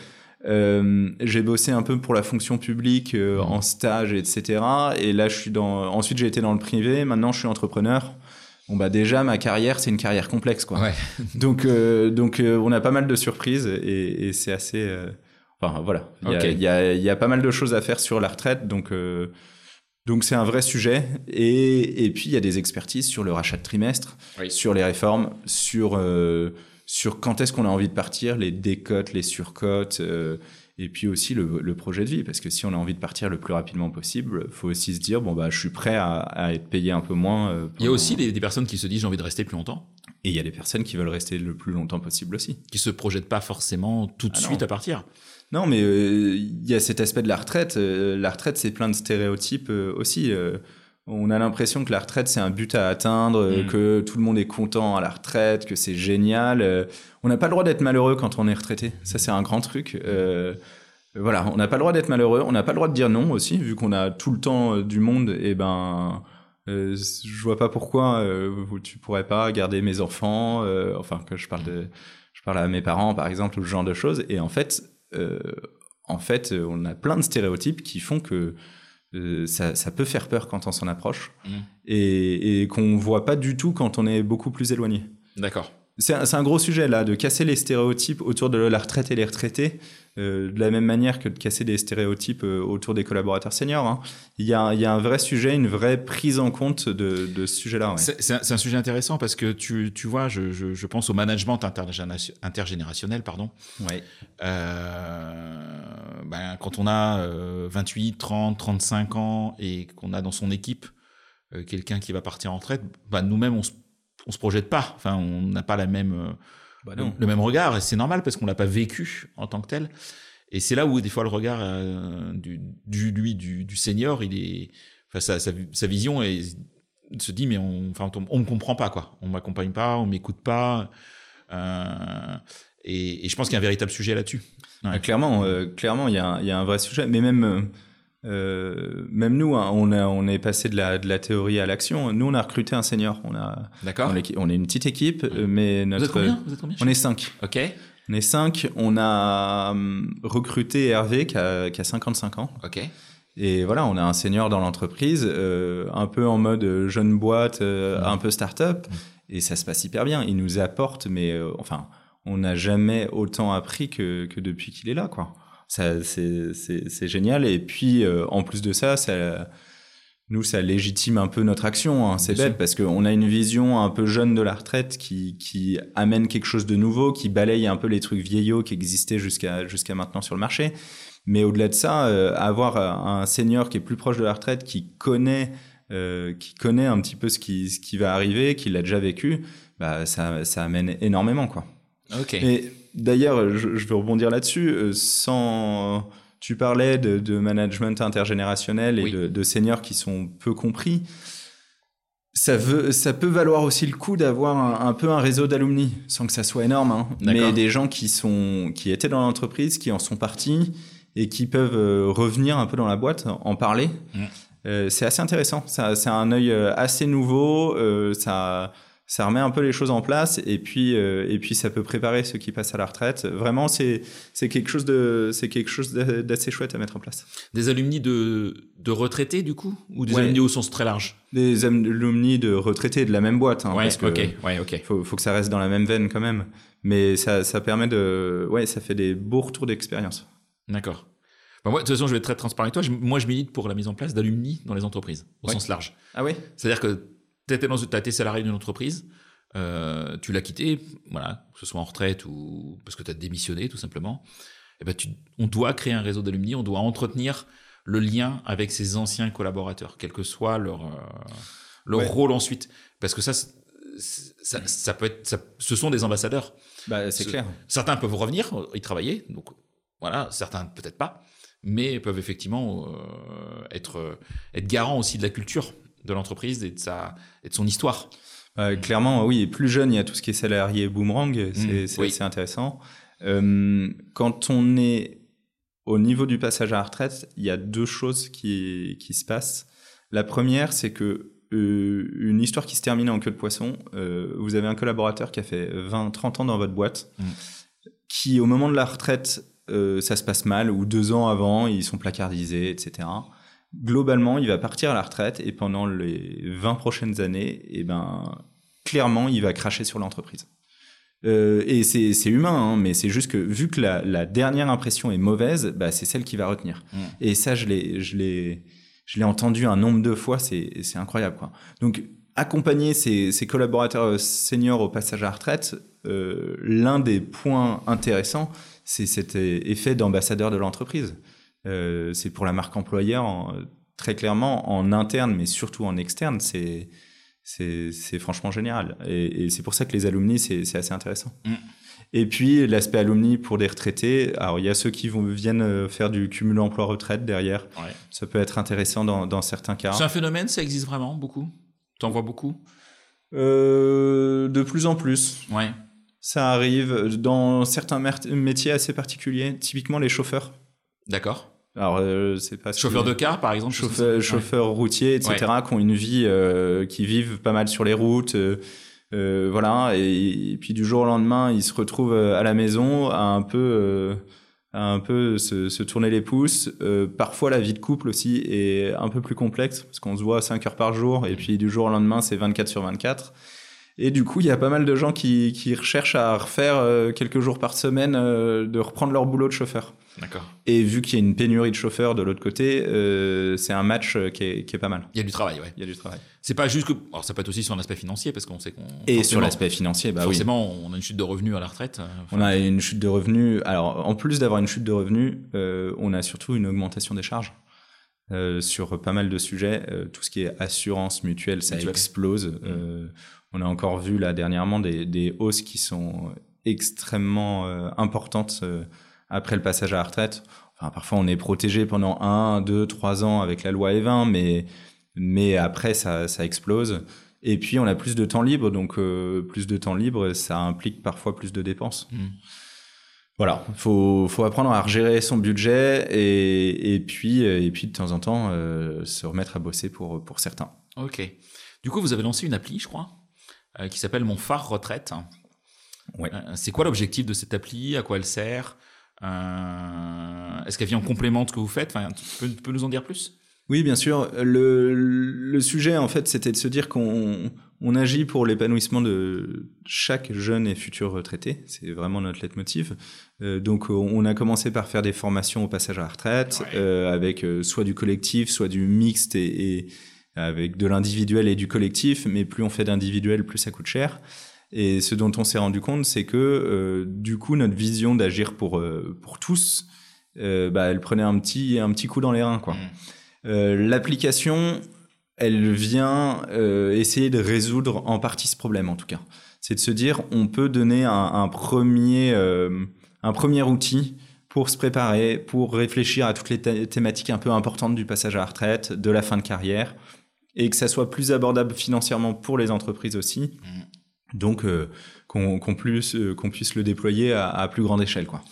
Euh, j'ai bossé un peu pour la fonction publique euh, mmh. en stage, etc. Et là, je suis dans. Ensuite, j'ai été dans le privé. Maintenant, je suis entrepreneur. Bon bah déjà ma carrière c'est une carrière complexe quoi. Ouais. donc euh, donc euh, on a pas mal de surprises et, et c'est assez. Enfin voilà. Il y, a, il, y a, il y, a, pas mal de choses à faire sur la retraite donc. Donc c'est un vrai sujet et, et puis il y a des expertises sur le rachat de trimestre, sur les réformes, sur sur quand est-ce qu'on a envie de partir, les décotes, les surcotes, euh, et puis aussi le, projet de vie. Parce que si on a envie de partir le plus rapidement possible, faut aussi se dire bon bah je suis prêt à, être payé un peu moins. Euh, il y a aussi des, personnes qui se disent j'ai envie de rester plus longtemps. Et il y a des personnes qui veulent rester le plus longtemps possible aussi. Qui se projettent pas forcément tout de ah suite à partir. Non, mais euh, il y a cet aspect de la retraite. la retraite, c'est plein de stéréotypes aussi on a l'impression que la retraite c'est un but à atteindre, mm. que tout le monde est content à la retraite, que c'est génial. Euh, on n'a pas le droit d'être malheureux quand on est retraité. Ça c'est un grand truc. Euh, voilà, on n'a pas le droit d'être malheureux, on n'a pas le droit de dire non aussi, vu qu'on a tout le temps euh, du monde, et ben, euh, je vois pas pourquoi euh, tu pourrais pas garder mes enfants, euh, enfin que je parle de, je parle à mes parents par exemple ou ce genre de choses, et en fait, en fait, on a plein de stéréotypes qui font que ça, ça, peut faire peur quand on s'en approche, mmh. et, et qu'on voit pas du tout quand on est beaucoup plus éloigné. D'accord. C'est un, un, gros sujet là, de casser les stéréotypes autour de la retraite et les retraités. Euh, de la même manière que de casser des stéréotypes euh, autour des collaborateurs seniors. Hein. Il, y a, il, y a, un vrai sujet, une vraie prise en compte de, de ce sujet-là. Ouais. C'est un, un, sujet intéressant parce que tu, tu vois, je, je, je, pense au management intergénérationnel. Pardon. Ouais. Euh, ben, quand on a 28, 30, 35 ans et qu'on a dans son équipe quelqu'un qui va partir en retraite, ben, nous-mêmes, on se, on se projette pas. Enfin, on n'a pas la même bah le même regard, et c'est normal parce qu'on l'a pas vécu en tant que tel. Et c'est là où des fois le regard euh, du, du, lui du, du senior, il est, enfin sa, sa, sa vision et se dit mais on, enfin on, on me comprend pas quoi, on m'accompagne pas, on m'écoute pas, euh, et, et, je pense qu'il y a un véritable sujet là-dessus. Ouais. clairement, euh, clairement il y a, il y a un vrai sujet, mais même euh, euh, même nous, hein, on, a, on est passé de la, de la théorie à l'action. Nous, on a recruté un senior. On a, D'accord. On, on, est une petite équipe, mais notre. Vous êtes combien, Vous êtes combien? On est cinq. Ok. On est cinq. On a hum, recruté Hervé qui a, qui a 55 ans. Ok. Et voilà, on a un senior dans l'entreprise, euh, un peu en mode jeune boîte, euh, mmh. un peu start-up, mmh. et ça se passe hyper bien. Il nous apporte, mais euh, enfin, on n'a jamais autant appris que, que depuis qu'il est là, quoi c'est génial et puis euh, en plus de ça ça nous ça légitime un peu notre action hein. c'est bête sûr. parce qu'on a une vision un peu jeune de la retraite qui qui amène quelque chose de nouveau qui balaye un peu les trucs vieillots qui existaient jusqu'à jusqu'à maintenant sur le marché mais au-delà de ça euh, avoir un senior qui est plus proche de la retraite qui connaît euh, qui connaît un petit peu ce qui ce qui va arriver qui l'a déjà vécu bah ça ça amène énormément quoi Ok. Et d'ailleurs, je, je, veux rebondir là-dessus. Euh, sans, tu parlais de, de management intergénérationnel et oui. de, de, seniors qui sont peu compris. Ça, veut, ça peut valoir aussi le coup d'avoir un, un, peu un réseau d'alumni, sans que ça soit énorme, hein, mais des gens qui sont, qui étaient dans l'entreprise, qui en sont partis et qui peuvent euh, revenir un peu dans la boîte, en parler. Mmh. Euh, c'est assez intéressant. Ça, c'est un œil assez nouveau. Euh, ça ça remet un peu les choses en place et puis euh, et puis ça peut préparer ceux qui passent à la retraite. Vraiment, c'est c'est quelque chose de c'est quelque chose d'assez chouette à mettre en place. Des alumni de de retraités du coup ou des ouais. alumni au sens très large? Des alumni de retraités de la même boîte. Hein, ouais, parce que ok, ouais, ok. Faut faut que ça reste dans la même veine quand même. Mais ça ça permet de ouais ça fait des beaux retours d'expérience. D'accord. Bah moi, de toute façon, je vais être très transparent avec toi. Je, moi, je milite pour la mise en place d'alumni dans les entreprises, au ouais. sens large. Ah oui C'est-à-dire que tu as été salarié d'une entreprise, euh, tu l'as quitté, voilà, que ce soit en retraite ou parce que tu as démissionné tout simplement, et ben tu, on doit créer un réseau d'alumni, on doit entretenir le lien avec ses anciens collaborateurs, quel que soit leur, euh, leur ouais. rôle ensuite. Parce que ça, ça, ça, peut être, ça, ce sont des ambassadeurs. Bah, c'est clair. Certains peuvent revenir, y travailler, donc voilà, certains peut-être pas, mais peuvent effectivement euh, être, être garants aussi de la culture de l'entreprise et de sa et de son histoire. Euh, clairement, oui. Et plus jeune, il y a tout ce qui est salarié boomerang. C'est mmh, oui. assez intéressant. Euh, quand on est au niveau du passage à la retraite, il y a deux choses qui qui se passent. La première, c'est que euh, une histoire qui se termine en queue de poisson. Vous avez un collaborateur qui a fait 20, 30 ans dans votre boîte, mmh. qui au moment de la retraite, ça se passe mal, ou deux ans avant, ils sont placardisés, etc globalement, il va partir à la retraite et pendant les 20 prochaines années, eh ben, clairement, il va cracher sur l'entreprise. Euh, et c'est humain, hein, mais c'est juste que vu que la, la, dernière impression est mauvaise, bah, c'est celle qui va retenir. Mmh. Et ça, je l'ai, entendu un nombre de fois, c'est, c'est incroyable, quoi. Donc, accompagner ses, ses, collaborateurs seniors au passage à la retraite, euh, l'un des points intéressants, c'est cet effet d'ambassadeur de l'entreprise. Euh, c'est pour la marque employeur en, très clairement en interne mais surtout en externe c'est c'est franchement génial. Et, et c'est pour ça que les alumni c'est assez intéressant. Mm. et puis l'aspect alumni pour des retraités. Alors il y a ceux qui vont viennent euh, faire du cumul emploi retraite derrière. Ouais. ça peut être intéressant dans, dans certains cas. C'est un phénomène ça existe vraiment beaucoup? T'en vois beaucoup? Euh, de plus en plus. Ouais. Ça arrive dans certains métiers assez particuliers typiquement les chauffeurs. D'accord. Alors, euh, c'est pas chauffeur de car, par exemple. Chauffeur, chauffeur routier, etc., qui ont une vie, euh, qui vivent pas mal sur les routes. Euh, voilà, et, puis du jour au lendemain, ils se retrouvent à la maison à un peu, à un peu se, se tourner les pouces. parfois, la vie de couple aussi est un peu plus complexe parce qu'on se voit 5 heures par jour et puis du jour au lendemain, c'est 24 sur 24. Et du coup, il y a pas mal de gens qui, qui recherchent à refaire quelques jours par semaine, de reprendre leur boulot de chauffeur. D'accord. Et vu qu'il y a une pénurie de chauffeurs de l'autre côté, euh, c'est un match euh, qui est, qui est, pas mal. Il y a du travail, ouais. Il y a du travail. C'est pas juste que. Alors, ça peut être aussi sur l'aspect financier, parce qu'on sait qu'on. Et sur l'aspect financier, bah forcément, on a une chute de revenus à la retraite. Euh, on a une chute de revenus. Alors, en plus d'avoir une chute de revenus, euh, on a surtout une augmentation des charges. Euh, sur pas mal de sujets, tout ce qui est assurance mutuelle, ça explose. Mmh. On a encore vu là dernièrement des, des hausses qui sont extrêmement importantes après le passage à la retraite. Enfin, parfois, on est protégé pendant un, deux, trois ans avec la loi E20, mais, mais après, ça, ça explose. Et puis, on a plus de temps libre, donc euh, plus de temps libre, ça implique parfois plus de dépenses. Mmh. Voilà, faut faut apprendre à gérer son budget et, et puis et puis de temps en temps euh, se remettre à bosser pour pour certains. Ok. Du coup, vous avez lancé une appli, je crois, euh, qui s'appelle Mon Phare Retraite. Ouais. c'est quoi l'objectif de cette appli? À quoi elle sert? Euh, est-ce qu'elle vient en complément de ce que vous faites? Enfin, tu peux, nous en dire plus? Oui, bien sûr. Le, le sujet, en fait, c'était de se dire qu'on on agit pour l'épanouissement de chaque jeune et futur retraité. C'est vraiment notre leitmotiv. Euh, donc, on a commencé par faire des formations au passage à la retraite, euh, avec euh, soit du collectif, soit du mixte et, et avec de l'individuel et du collectif. Mais plus on fait d'individuel, plus ça coûte cher. Et ce dont on s'est rendu compte, c'est que euh, du coup, notre vision d'agir pour, euh, pour tous, euh, bah, elle prenait un petit, un petit coup dans les reins. quoi. Mmh. L'application, elle vient essayer de résoudre en partie ce problème, en tout cas. C'est de se dire, on peut donner un, un premier, un premier outil pour se préparer, pour réfléchir à toutes les thématiques un peu importantes du passage à la retraite, de la fin de carrière, et que ça soit plus abordable financièrement pour les entreprises aussi. Mmh donc euh, qu'on puisse, euh, qu'on puisse le déployer à, à plus grande échelle quoi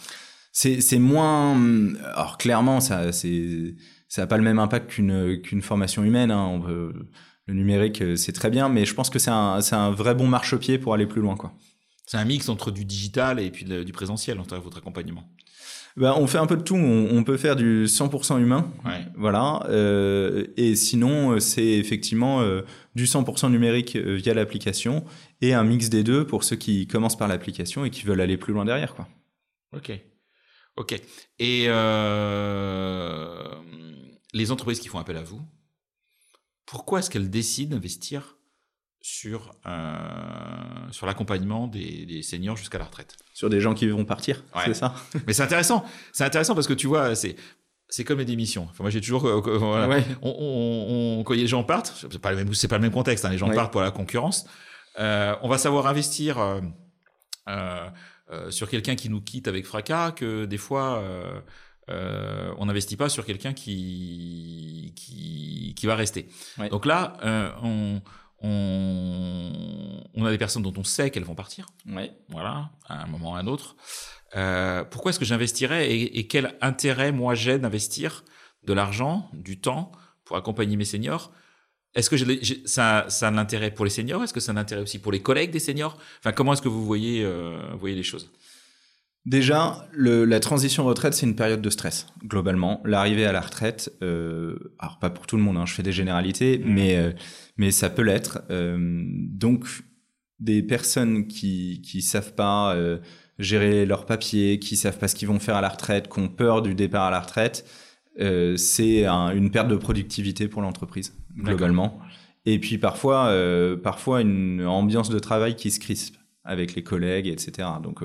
c'est moins alors clairement ça c'est ça n'a pas le même impact qu'une qu'une formation humaine hein. on le numérique euh, c'est très bien mais je pense que c'est un vrai bon marchepied pour aller plus loin quoi c'est un mix entre du digital et puis du présentiel entre votre accompagnement ben, on fait un peu de tout. On, on peut faire du 100% humain, ouais. voilà. Euh, et sinon, c'est effectivement euh, du 100% numérique via l'application et un mix des deux pour ceux qui commencent par l'application et qui veulent aller plus loin derrière. Quoi. Ok. Ok. Et euh, les entreprises qui font appel à vous, pourquoi est-ce qu'elles décident d'investir sur, euh, sur l'accompagnement des, des, seniors jusqu'à la retraite Sur des gens qui vont partir, c'est ça? Mais c'est intéressant. C'est intéressant parce que tu vois, c'est c'est comme les démissions. Enfin, moi, j'ai toujours, euh, voilà, ouais. on, on, on, quand les gens partent, c'est pas le même, c'est pas le même contexte. Hein, les gens ouais. partent pour la concurrence. Euh, on va savoir investir euh, euh, euh sur quelqu'un qui nous quitte avec fracas que des fois euh, on n'investit pas sur quelqu'un qui, qui, qui va rester. Ouais. Donc là, on, on, on, a des personnes dont on sait qu'elles vont partir. Ouais. Voilà, à un moment ou à un autre. Euh, pourquoi est-ce que j'investirais et, et, quel intérêt moi j'ai d'investir de l'argent, du temps pour accompagner mes seniors? Est-ce que ça, ça a l'intérêt pour les seniors? Est-ce que ça a l'intérêt aussi pour les collègues des seniors? Enfin, comment est-ce que vous voyez, euh, voyez les choses? Déjà, le, la transition retraite, c'est une période de stress, globalement. L'arrivée à la retraite, euh, alors pas pour tout le monde, hein, je fais des généralités, mmh. mais, euh, mais ça peut l'être. Euh, donc, des personnes qui qui savent pas gérer leurs papiers, qui savent pas ce qu'ils vont faire à la retraite, qui ont peur du départ à la retraite, c'est un, une perte de productivité pour l'entreprise globalement. Et puis parfois, parfois une ambiance de travail qui se crispe avec les collègues, etc. Donc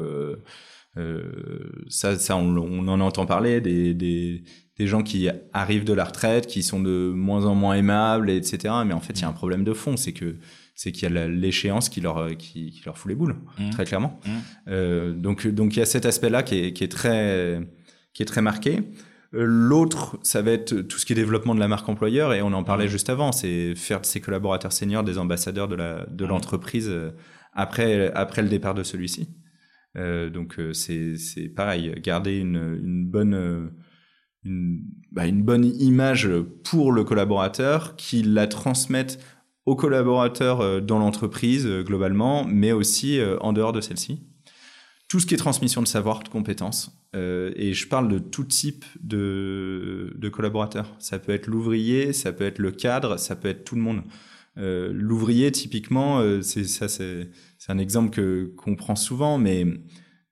ça, ça on, on, en entend parler des, des, des, gens qui arrivent de la retraite, qui sont de moins en moins aimables, etc. Mais en fait, il y a un problème de fond, c'est que c'est qu'il y a l'échéance qui leur qui, qui, leur fout les boules, mmh. très clairement. Mmh. Euh, donc donc il y a cet aspect-là qui est, qui est très qui est très marqué. L'autre, ça va être tout ce qui est développement de la marque employeur, et on en parlait mmh. juste avant, c'est faire de ses collaborateurs seniors des ambassadeurs de la de l'entreprise euh, après après le départ de celui-ci. Euh, donc c'est c'est pareil, garder une une bonne une, bah, une bonne image pour le collaborateur, qu'il la transmette aux collaborateurs dans l'entreprise globalement, mais aussi en dehors de celle-ci. Tout ce qui est transmission de savoir, de compétences, et je parle de tout type de, de collaborateurs. Ça peut être l'ouvrier, ça peut être le cadre, ça peut être tout le monde. Euh, l'ouvrier, typiquement, euh, c'est ça, c'est un exemple que qu'on prend souvent, mais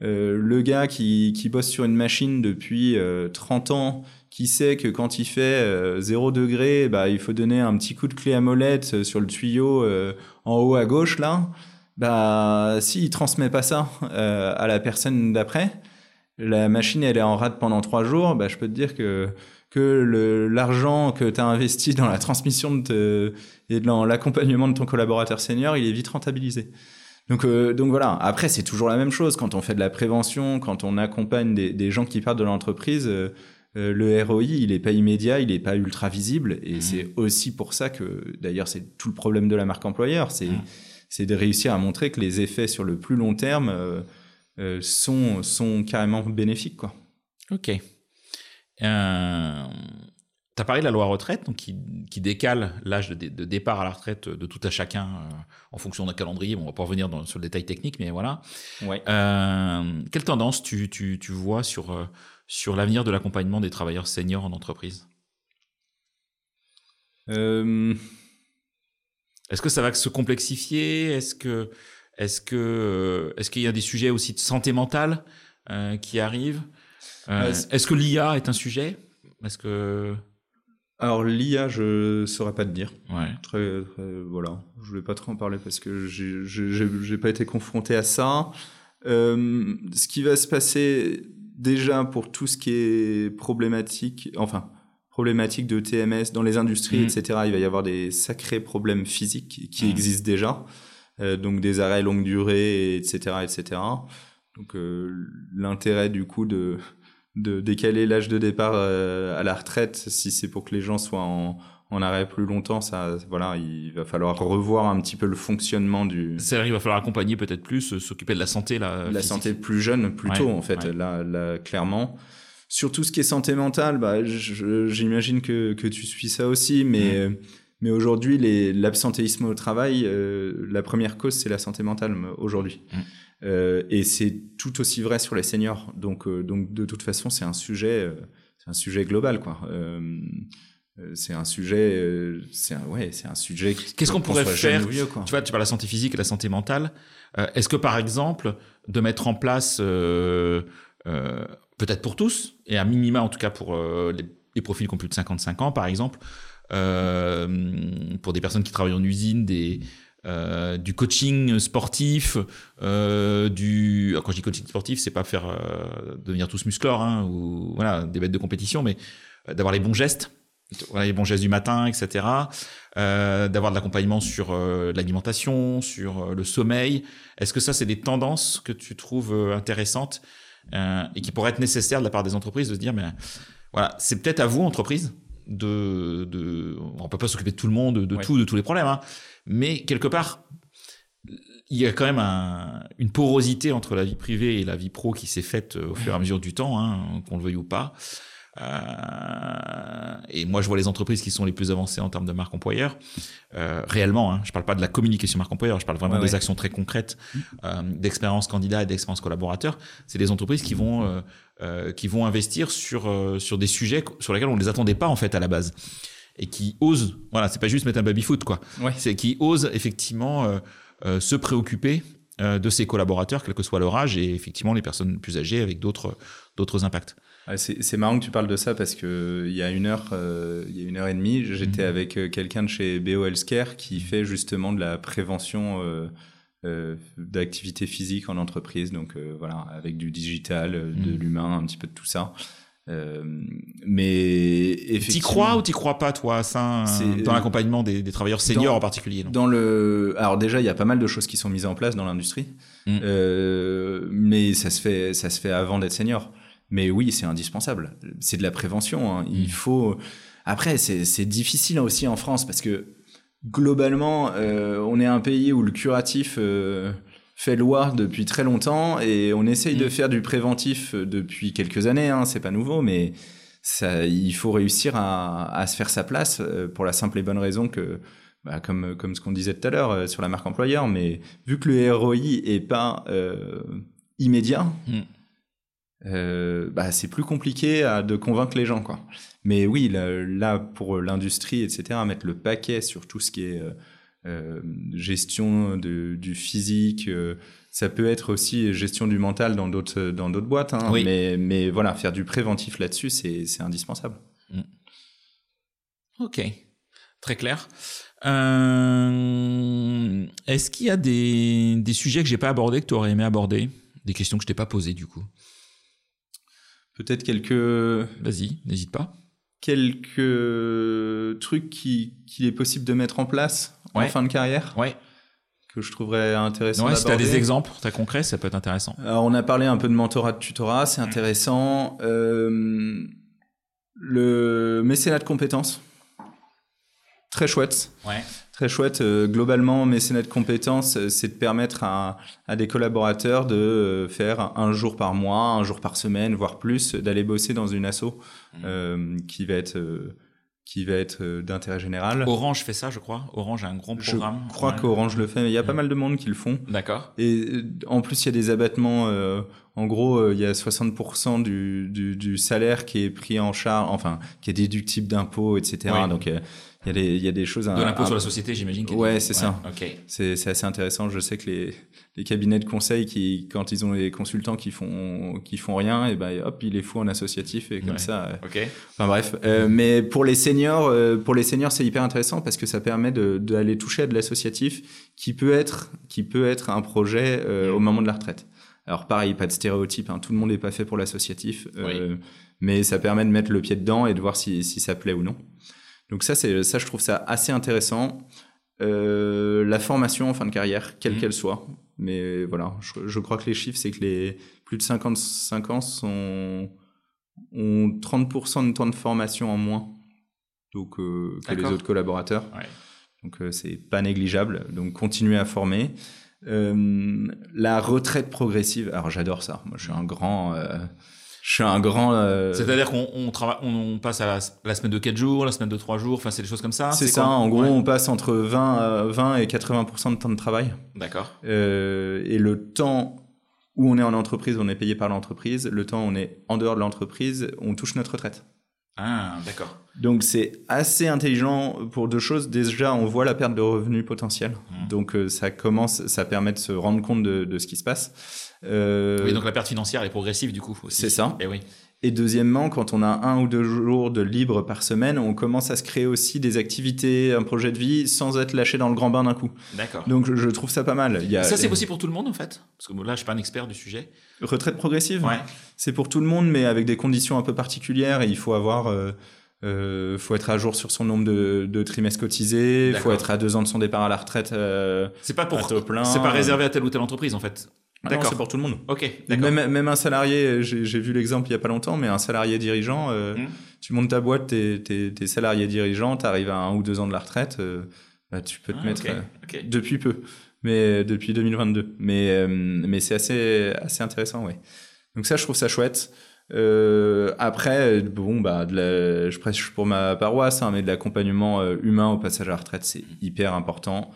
euh, le gars qui, qui bosse sur une machine depuis 30 ans, qui sait que quand il fait 0 degré, bah, il faut donner un petit coup de clé à molette sur le tuyau en haut à gauche, là, bah, s'il transmet pas ça à la personne d'après, la machine elle est en rade pendant trois jours, bah, je peux te dire que que l'argent que tu as investi dans la transmission et dans l'accompagnement de ton collaborateur senior, il est vite rentabilisé. Donc, euh, donc voilà. Après, c'est toujours la même chose quand on fait de la prévention, quand on accompagne des, des gens qui partent de l'entreprise. Euh, euh le ROI, il n'est pas immédiat, il n'est pas ultra visible, et mmh. c'est aussi pour ça que, d'ailleurs, c'est tout le problème de la marque employeur, c'est mmh. c'est de réussir à montrer que les effets sur le plus long terme euh, euh sont sont carrément bénéfiques, quoi. Ok. Tu as parlé de la loi retraite, donc qui, décale l'âge de, départ à la retraite de tout à chacun euh, en fonction d'un calendrier. Bon, on va pas revenir dans, sur le détail technique, mais voilà. Ouais. Euh, quelle tendance tu, tu, tu vois sur, euh, sur l'avenir de l'accompagnement des travailleurs seniors en entreprise? Est-ce que ça va se complexifier? Est-ce que est-ce que est-ce qu'il y a des sujets aussi de santé mentale qui arrivent? Euh, est-ce que l'IA est un sujet? Est-ce que alors l'IA, je saurais pas te dire. Ouais. Très, voilà, je vais pas trop en parler parce que j'ai pas été confronté à ça. Euh, ce qui va se passer déjà pour tout ce qui est problématique, enfin problématique de TMS dans les industries, mmh. etc. Il va y avoir des sacrés problèmes physiques qui mmh. existent déjà, euh, donc des arrêts longue durée, etc., etc. Donc euh, l'intérêt du coup de de décaler l'âge de départ euh, à la retraite, si c'est pour que les gens soient en, en, arrêt plus longtemps, ça, voilà, il va falloir revoir un petit peu le fonctionnement du. C'est vrai, il va falloir accompagner peut-être plus, euh, s'occuper de la santé là. La santé plus jeune, plus tôt en fait, là, là, clairement. Sur tout ce qui est santé mentale, bah, j'imagine que, que tu suis ça aussi, mais. Mais aujourd'hui, l'absentéisme au travail, euh, la première cause, c'est la santé mentale aujourd'hui. Mm. Euh, et c'est tout aussi vrai sur les seniors. Donc, euh, donc de toute façon, c'est un sujet, euh, c'est un sujet global, quoi. c'est un sujet, c'est un, ouais, c'est un sujet. Qu'est-ce qu'on pourrait faire Tu vois, tu parles de la santé physique et la santé mentale. Est-ce que par exemple, de mettre en place, peut-être pour tous, et à minima en tout cas pour les, les, profils qui ont plus de 55 ans, par exemple, pour des personnes qui travaillent en usine, des euh, du coaching sportif, euh, du quand je dis coaching sportif, c'est pas faire euh, devenir tous musclores hein, ou voilà des bêtes de compétition, mais d'avoir les bons gestes, voilà, les bons gestes du matin, etc. D'avoir de l'accompagnement sur l'alimentation, sur le sommeil. Est-ce que ça c'est des tendances que tu trouves intéressantes et qui pourraient être nécessaires de la part des entreprises de se dire mais voilà c'est peut-être à vous entreprise de, de on peut pas s'occuper de tout le monde, de tout, de tous les problèmes. Hein mais quelque part, il y a quand même un, une porosité entre la vie privée et la vie pro qui s'est faite euh, au fur et à mesure du temps, hein, qu'on le veuille ou pas. Euh, et moi, je vois les entreprises qui sont les plus avancées en termes de marque employeur. Euh, réellement, hein, je parle pas de la communication marque employeur, je parle vraiment des actions très concrètes, mmh. euh, d'expérience candidat et d'expérience collaborateur. C'est des entreprises qui vont qui vont investir sur sur des sujets sur lesquels on ne les attendait pas en fait à la base et qui osent, voilà, c'est pas juste mettre un baby-foot, quoi. C'est qui osent effectivement euh, euh, se préoccuper euh, de ses collaborateurs, quel que soit leur âge, et effectivement les personnes plus âgées avec d'autres d'autres impacts. c'est marrant que tu parles de ça parce que il y a une heure, il y a une heure et demie, j'étais mmh. avec quelqu'un de chez BO Healthcare qui fait justement de la prévention d'activité physique en entreprise, donc voilà, avec du digital, de mmh. l'humain, un petit peu de tout ça. Euh, mais effectivement, t'y crois ou t'y crois pas toi ça dans l'accompagnement des, des, travailleurs seniors en particulier Dans le, alors déjà il y a pas mal de choses qui sont mises en place dans l'industrie, mm. euh, mais ça se fait ça se fait avant d'être senior. Mais oui, c'est indispensable. C'est de la prévention. Hein. Il mm. faut. Après, c'est difficile aussi en France parce que globalement, euh, on est un pays où le curatif euh, fait loi depuis très longtemps et on essaye de mm. faire du préventif euh, depuis quelques années. Hein, c'est pas nouveau, mais ça, il faut réussir à, à, se faire sa place pour la simple et bonne raison que bah, comme, comme ce qu'on disait tout à l'heure euh, sur la marque employeur, mais vu que le ROI est pas euh, immédiat, mm. euh, bah, c'est plus compliqué à, de convaincre les gens. Quoi. Mais oui, là, pour l'industrie, etc., mettre le paquet sur tout ce qui est gestion de, du physique, ça peut être aussi gestion du mental dans d'autres dans d'autres boîtes, hein, mais, mais voilà, faire du préventif là-dessus, c'est indispensable. Mm. Ok, très clair. Euh, Est-ce qu'il y a des, des sujets que j'ai pas abordés que tu aurais aimé aborder? Des questions que je t'ai pas posées du coup Peut-être quelques. Vas-y, n'hésite pas. Quelques trucs qu'il qui est possible de mettre en place en fin de carrière Ouais. Que je trouverais intéressant. Ouais, si tu as des exemples très concrets, ça peut être intéressant. Alors, on a parlé un peu de mentorat, de tutorat, c'est intéressant. Euh, le mécénat de compétences très chouette. Ouais. Très chouette. Euh, globalement, mécénat de compétences, euh, c'est de permettre à, à, des collaborateurs de euh, faire un jour par mois, un jour par semaine, voire plus, d'aller bosser dans une asso mmh. euh, qui va être qui va être d'intérêt général. Orange fait ça, je crois. Orange a un grand programme. Je crois qu'Orange le fait, mais il y a pas mmh. mal de monde qui le font. D'accord. Et en plus, il y a des abattements. en gros, il y a 60% du, du, du, salaire qui est pris en charge, enfin, qui est déductible d'impôts, etc. Donc, il y a des, il y a des choses. De l'impôt sur la société, j'imagine. Ouais, c'est ça. Ok. C'est, assez intéressant. Je sais que les, les cabinets de conseil qui, quand ils ont les consultants qui font, qui font rien, et ben hop, ils les font en associatif et comme ça. Euh, ok. Enfin bref, euh, mais pour les seniors, euh, pour les seniors, c'est hyper intéressant parce que ça permet d'aller toucher à de l'associatif qui peut être, qui peut être un projet au moment de la retraite. Alors pareil, pas de stéréotype, hein, tout le monde n'est pas fait pour l'associatif, mais ça permet de mettre le pied dedans et de voir si, si ça plaît ou non. Donc ça, c'est ça, je trouve ça assez intéressant. Euh, la formation en fin de carrière, quelle mmh. qu'elle soit. Mais voilà, je, crois que les chiffres, c'est que les plus de 55 ans sont, ont 30% de temps de formation en moins donc, euh, que les autres collaborateurs. Donc euh, c'est pas négligeable. Donc continuer à former. la retraite progressive, alors j'adore ça. Moi, je suis un grand je suis un grand. Euh... C'est-à-dire qu'on on, on, passe à la, semaine de 4 jours, la semaine de 3 jours, enfin c'est des choses comme ça C'est ça, en gros on passe entre 20, 20 et 80% de temps de travail. D'accord. Euh, et le temps où on est en entreprise, on est payé par l'entreprise, le temps où on est en dehors de l'entreprise, on touche notre retraite. Ah, d'accord. Donc c'est assez intelligent pour deux choses. Déjà, on voit la perte de revenus potentiels. Mmh. Donc euh, ça commence, ça permet de se rendre compte de, de ce qui se passe. Euh... Oui, donc la perte financière est progressive du coup. C'est ça. Et eh oui. Et deuxièmement, quand on a un ou deux jours de libre par semaine, on commence à se créer aussi des activités, un projet de vie, sans être lâché dans le grand bain d'un coup. D'accord. Donc je, trouve ça pas mal. Il y a, ça, c'est possible pour tout le monde en fait? Parce que là, je suis pas un expert du sujet. Retraite progressive? Ouais. C'est pour tout le monde, mais avec des conditions un peu particulières. Et il faut avoir... Euh, euh, faut être à jour sur son nombre de, de trimestres cotisés. Il faut être à deux ans de son départ à la retraite. Euh, c'est pas pour. C'est pas réservé à telle ou telle entreprise en fait. D'accord. C'est pour tout le monde. Ok. Même, même un salarié, j'ai vu l'exemple il y a pas longtemps, mais un salarié dirigeant, euh, mmh. tu montes ta boîte, t'es es, salarié dirigeant, t'arrives à un ou deux ans de la retraite, euh, bah, tu peux te ah, mettre euh, depuis peu, mais depuis 2022. Mais mais c'est assez assez intéressant, ouais. Donc ça, je trouve ça chouette. après, bon, bah, de la, je prêche pour ma paroisse, hein, mais de l'accompagnement humain au passage à la retraite, c'est hyper important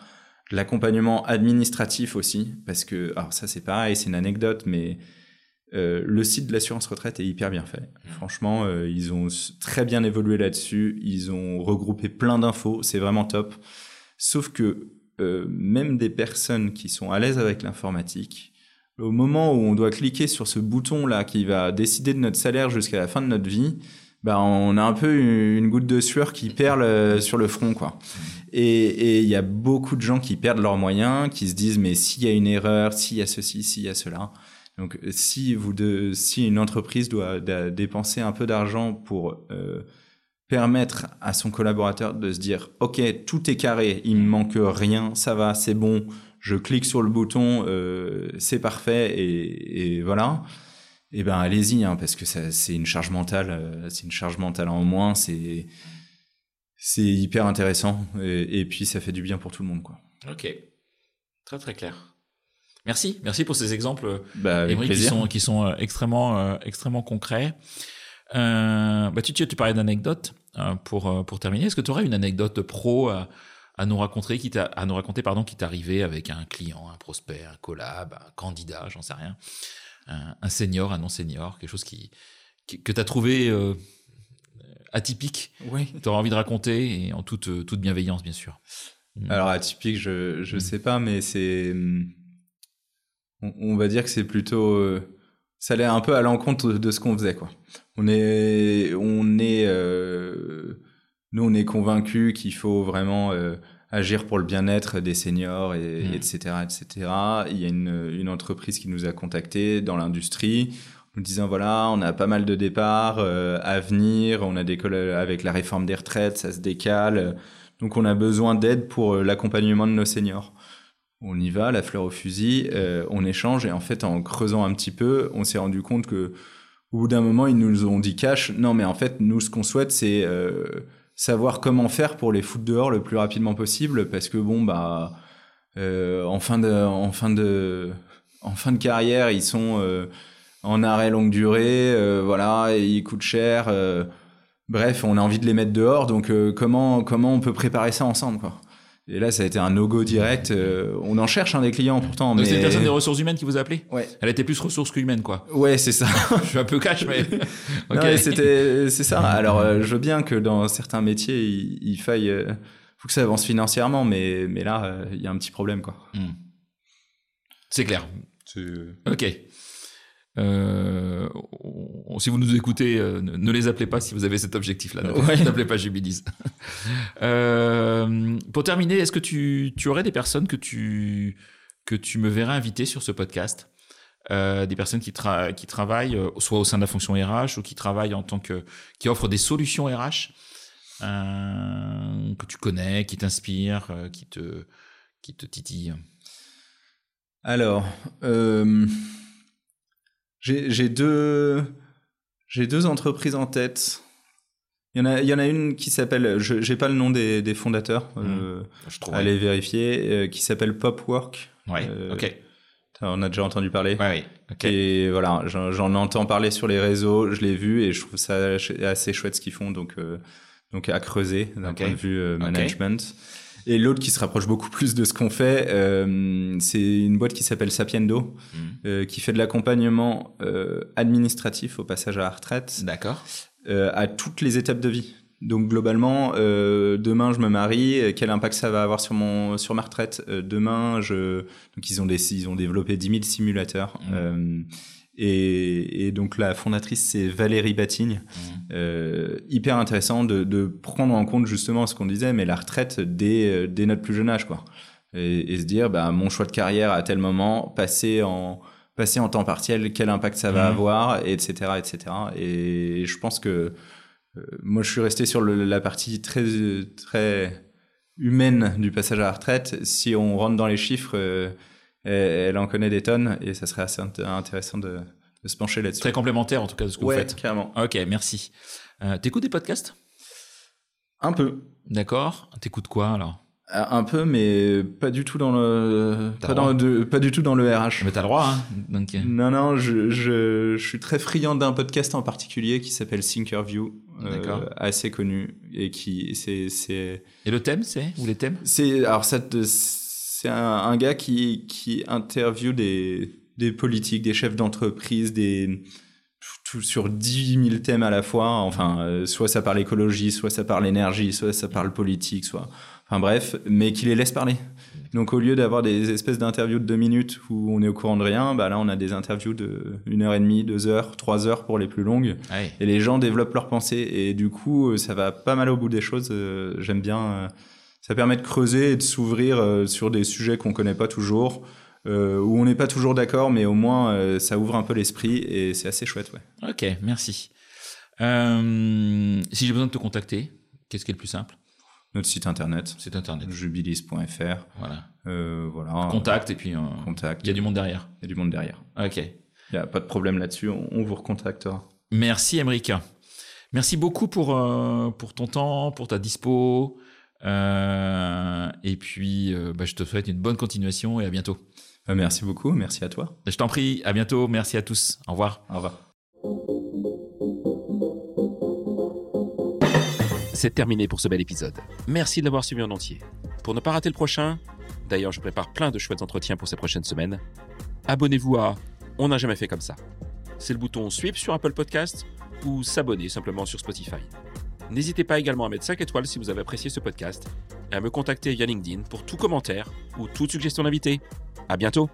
l'accompagnement administratif aussi, parce que, alors ça c'est pareil, c'est une anecdote, mais euh, le site de l'assurance retraite est hyper bien fait. Mmh. Franchement, euh, ils ont très bien évolué là-dessus, ils ont regroupé plein d'infos, c'est vraiment top. Sauf que euh, même des personnes qui sont à l'aise avec l'informatique, au moment où on doit cliquer sur ce bouton là qui va décider de notre salaire jusqu'à la fin de notre vie, bah, on a un peu une goutte de sueur qui perle euh, sur le front, quoi. Et il y a beaucoup de gens qui perdent leurs moyens, qui se disent mais s'il y a une erreur, s'il y a ceci, s'il y a cela. Donc si vous si une entreprise doit dépenser un peu d'argent pour euh, permettre à son collaborateur de se dire ok tout est carré, il me manque rien, ça va, c'est bon, je clique sur le bouton, euh, c'est parfait et, voilà eh ben allez-y, hein, parce que c'est une charge mentale, euh, c'est une charge mentale en moins, c'est hyper intéressant et, puis ça fait du bien pour tout le monde, quoi. Ok, très très clair. Merci, merci pour ces exemples bah, qui sont qui sont euh, extrêmement euh, extrêmement concrets. Euh, bah, tu, tu, tu parlais d'anecdotes pour, pour terminer. Est-ce que tu aurais une anecdote pro à, à nous raconter, qui à nous raconter, pardon, qui t'est arrivé avec un client, un prospect, un collab, un candidat, j'en sais rien, un, senior, un non senior, quelque chose qui, que tu as trouvé atypique, oui. tu auras envie de raconter et en toute, toute bienveillance, bien sûr. Mm. Alors atypique, je je mm. sais pas, mais c'est on, va dire que c'est plutôt euh, ça allait un peu à l'encontre de ce qu'on faisait quoi. On est on est euh, nous on est convaincus qu'il faut vraiment euh, agir pour le bien-être des seniors et, etc mm. etc. Il y a une, une entreprise qui nous a contactés dans l'industrie nous disant voilà, on a pas mal de départs à venir, on a des avec la réforme des retraites, ça se décale. Donc on a besoin d'aide pour euh, l'accompagnement de nos seniors. On y va, la fleur au fusil, euh, on échange et en fait en creusant un petit peu, on s'est rendu compte que au bout d'un moment ils nous ont dit cash, non mais en fait nous ce qu'on souhaite c'est euh, savoir comment faire pour les foutre dehors le plus rapidement possible parce que bon bah en fin de en fin de en fin de carrière ils sont en arrêt longue durée, voilà, et ils coûtent cher. Bref, on a envie de les mettre dehors, donc euh, comment comment on peut préparer ça ensemble quoi? Et là, ça a été un no-go direct. Euh, on en cherche un des clients pourtant. Mais c'est une personne des ressources humaines qui vous a appelé? Ouais. Elle était plus ressources qu'humaine quoi. Ouais, c'est ça. je suis un peu cash, mais. ok. c'était c'est ça. Alors, euh, je veux bien que dans certains métiers, il, faille, faut que ça avance financièrement, mais mais là, il y a un petit problème quoi. Hmm. C'est clair. Ok. Euh, si vous nous écoutez, euh, ne, les appelez pas si vous avez cet objectif-là. N'appelez pas Jubilis. euh, pour terminer, est-ce que tu, tu, aurais des personnes que tu, que tu me verrais inviter sur ce podcast? Euh, des personnes qui, qui travaillent soit au sein de la fonction RH ou qui travaillent en tant que qui offrent des solutions RH que tu connais, qui t'inspirent, qui te qui te titillent? Alors, j'ai deux, j'ai deux entreprises en tête. Il y en a, il y en a une qui s'appelle, je j'ai pas le nom des, des fondateurs, mmh. euh, je allez vérifier, euh, qui s'appelle Popwork. Ouais, euh, ok. On a déjà entendu parler. Ouais, ok. Et voilà, j'en entends parler sur les réseaux, je l'ai vu et je trouve ça assez chouette ce qu'ils font, donc, euh, donc à creuser d'un point de vue management. Et l'autre qui se rapproche beaucoup plus de ce qu'on fait, euh, c'est une boîte qui s'appelle Sapiendo, mmh. euh, qui fait de l'accompagnement euh, administratif au passage à la retraite. D'accord. À toutes les étapes de vie. Donc globalement, euh, demain je me marie, quel impact ça va avoir sur mon sur ma retraite? Demain, je donc ils ont des ils ont développé 10 000 simulateurs. Mmh. Et, et, donc la fondatrice c'est Valérie Batigne. Mmh. Euh, hyper intéressant de, de, prendre en compte justement ce qu'on disait, mais la retraite dès, dès notre plus jeune âge, quoi. Et, et, se dire, bah mon choix de carrière à tel moment, passer en passer en temps partiel, quel impact ça va mmh. avoir, etc., etc. Et je pense que euh, moi je suis resté sur le, la partie très très humaine du passage à la retraite. Si on rentre dans les chiffres euh, elle en connaît des tonnes et ça serait assez intéressant de, se pencher là-dessus. Très complémentaire en tout cas de ce que vous faites. carrément. Ok, merci. Euh, T'écoutes des podcasts? Un peu. D'accord. T'écoutes quoi alors? Euh, un peu, mais pas du tout dans le, pas, dans le pas, du tout dans le RH. Mais t'as le droit, hein Donc... Euh. Non, non, je, je, je suis très friand d'un podcast en particulier qui s'appelle Thinkerview, euh, assez connu et qui c'est c'est. Et le thème, c'est? Ou les thèmes? C'est alors ça c'est un, gars qui, qui interviewe des, des politiques, des chefs d'entreprise, des tout sur 10 000 thèmes à la fois. Enfin, euh, soit ça parle écologie, soit ça parle énergie, soit ça parle politique, soit. Enfin bref, mais qui les laisse parler. Donc au lieu d'avoir des espèces d'interviews de deux minutes où on est au courant de rien, bah là on a des interviews de une heure et demie, deux heures, trois heures pour les plus longues. Et les gens développent leurs pensées et du coup ça va pas mal au bout des choses. Euh, j'aime bien ça permet de creuser et de s'ouvrir euh, sur des sujets qu'on connaît pas toujours, euh, où on n'est pas toujours d'accord, mais au moins euh, ça ouvre un peu l'esprit et c'est assez chouette. Ouais. Ok, merci. Si j'ai besoin de te contacter, qu'est-ce qui est le plus simple? Notre site internet. Site internet. Jubilis.fr. Voilà. Voilà. Contact et puis. Contact. Il y a du monde derrière. Il y a du monde derrière. Ok. Il n'y a pas de problème là-dessus, on, vous recontactera. Merci, Emrika. Merci beaucoup pour, pour ton temps, pour ta dispo. Euh, et puis, euh, bah, je te souhaite une bonne continuation et à bientôt. Euh, merci beaucoup, merci à toi. Je t'en prie, à bientôt, merci à tous. Au revoir. Au revoir. c'est terminé pour ce bel épisode. Merci de l'avoir suivi en entier. Pour ne pas rater le prochain, d'ailleurs je prépare plein de chouettes entretiens pour ces prochaines semaines, abonnez-vous à On n'a jamais fait comme ça. C'est le bouton Suivre sur Apple Podcast ou s'abonner simplement sur Spotify. N'hésitez pas également à mettre 5 étoiles si vous avez apprécié ce podcast et à me contacter via LinkedIn pour tout commentaire ou toute suggestion d'invité. À bientôt!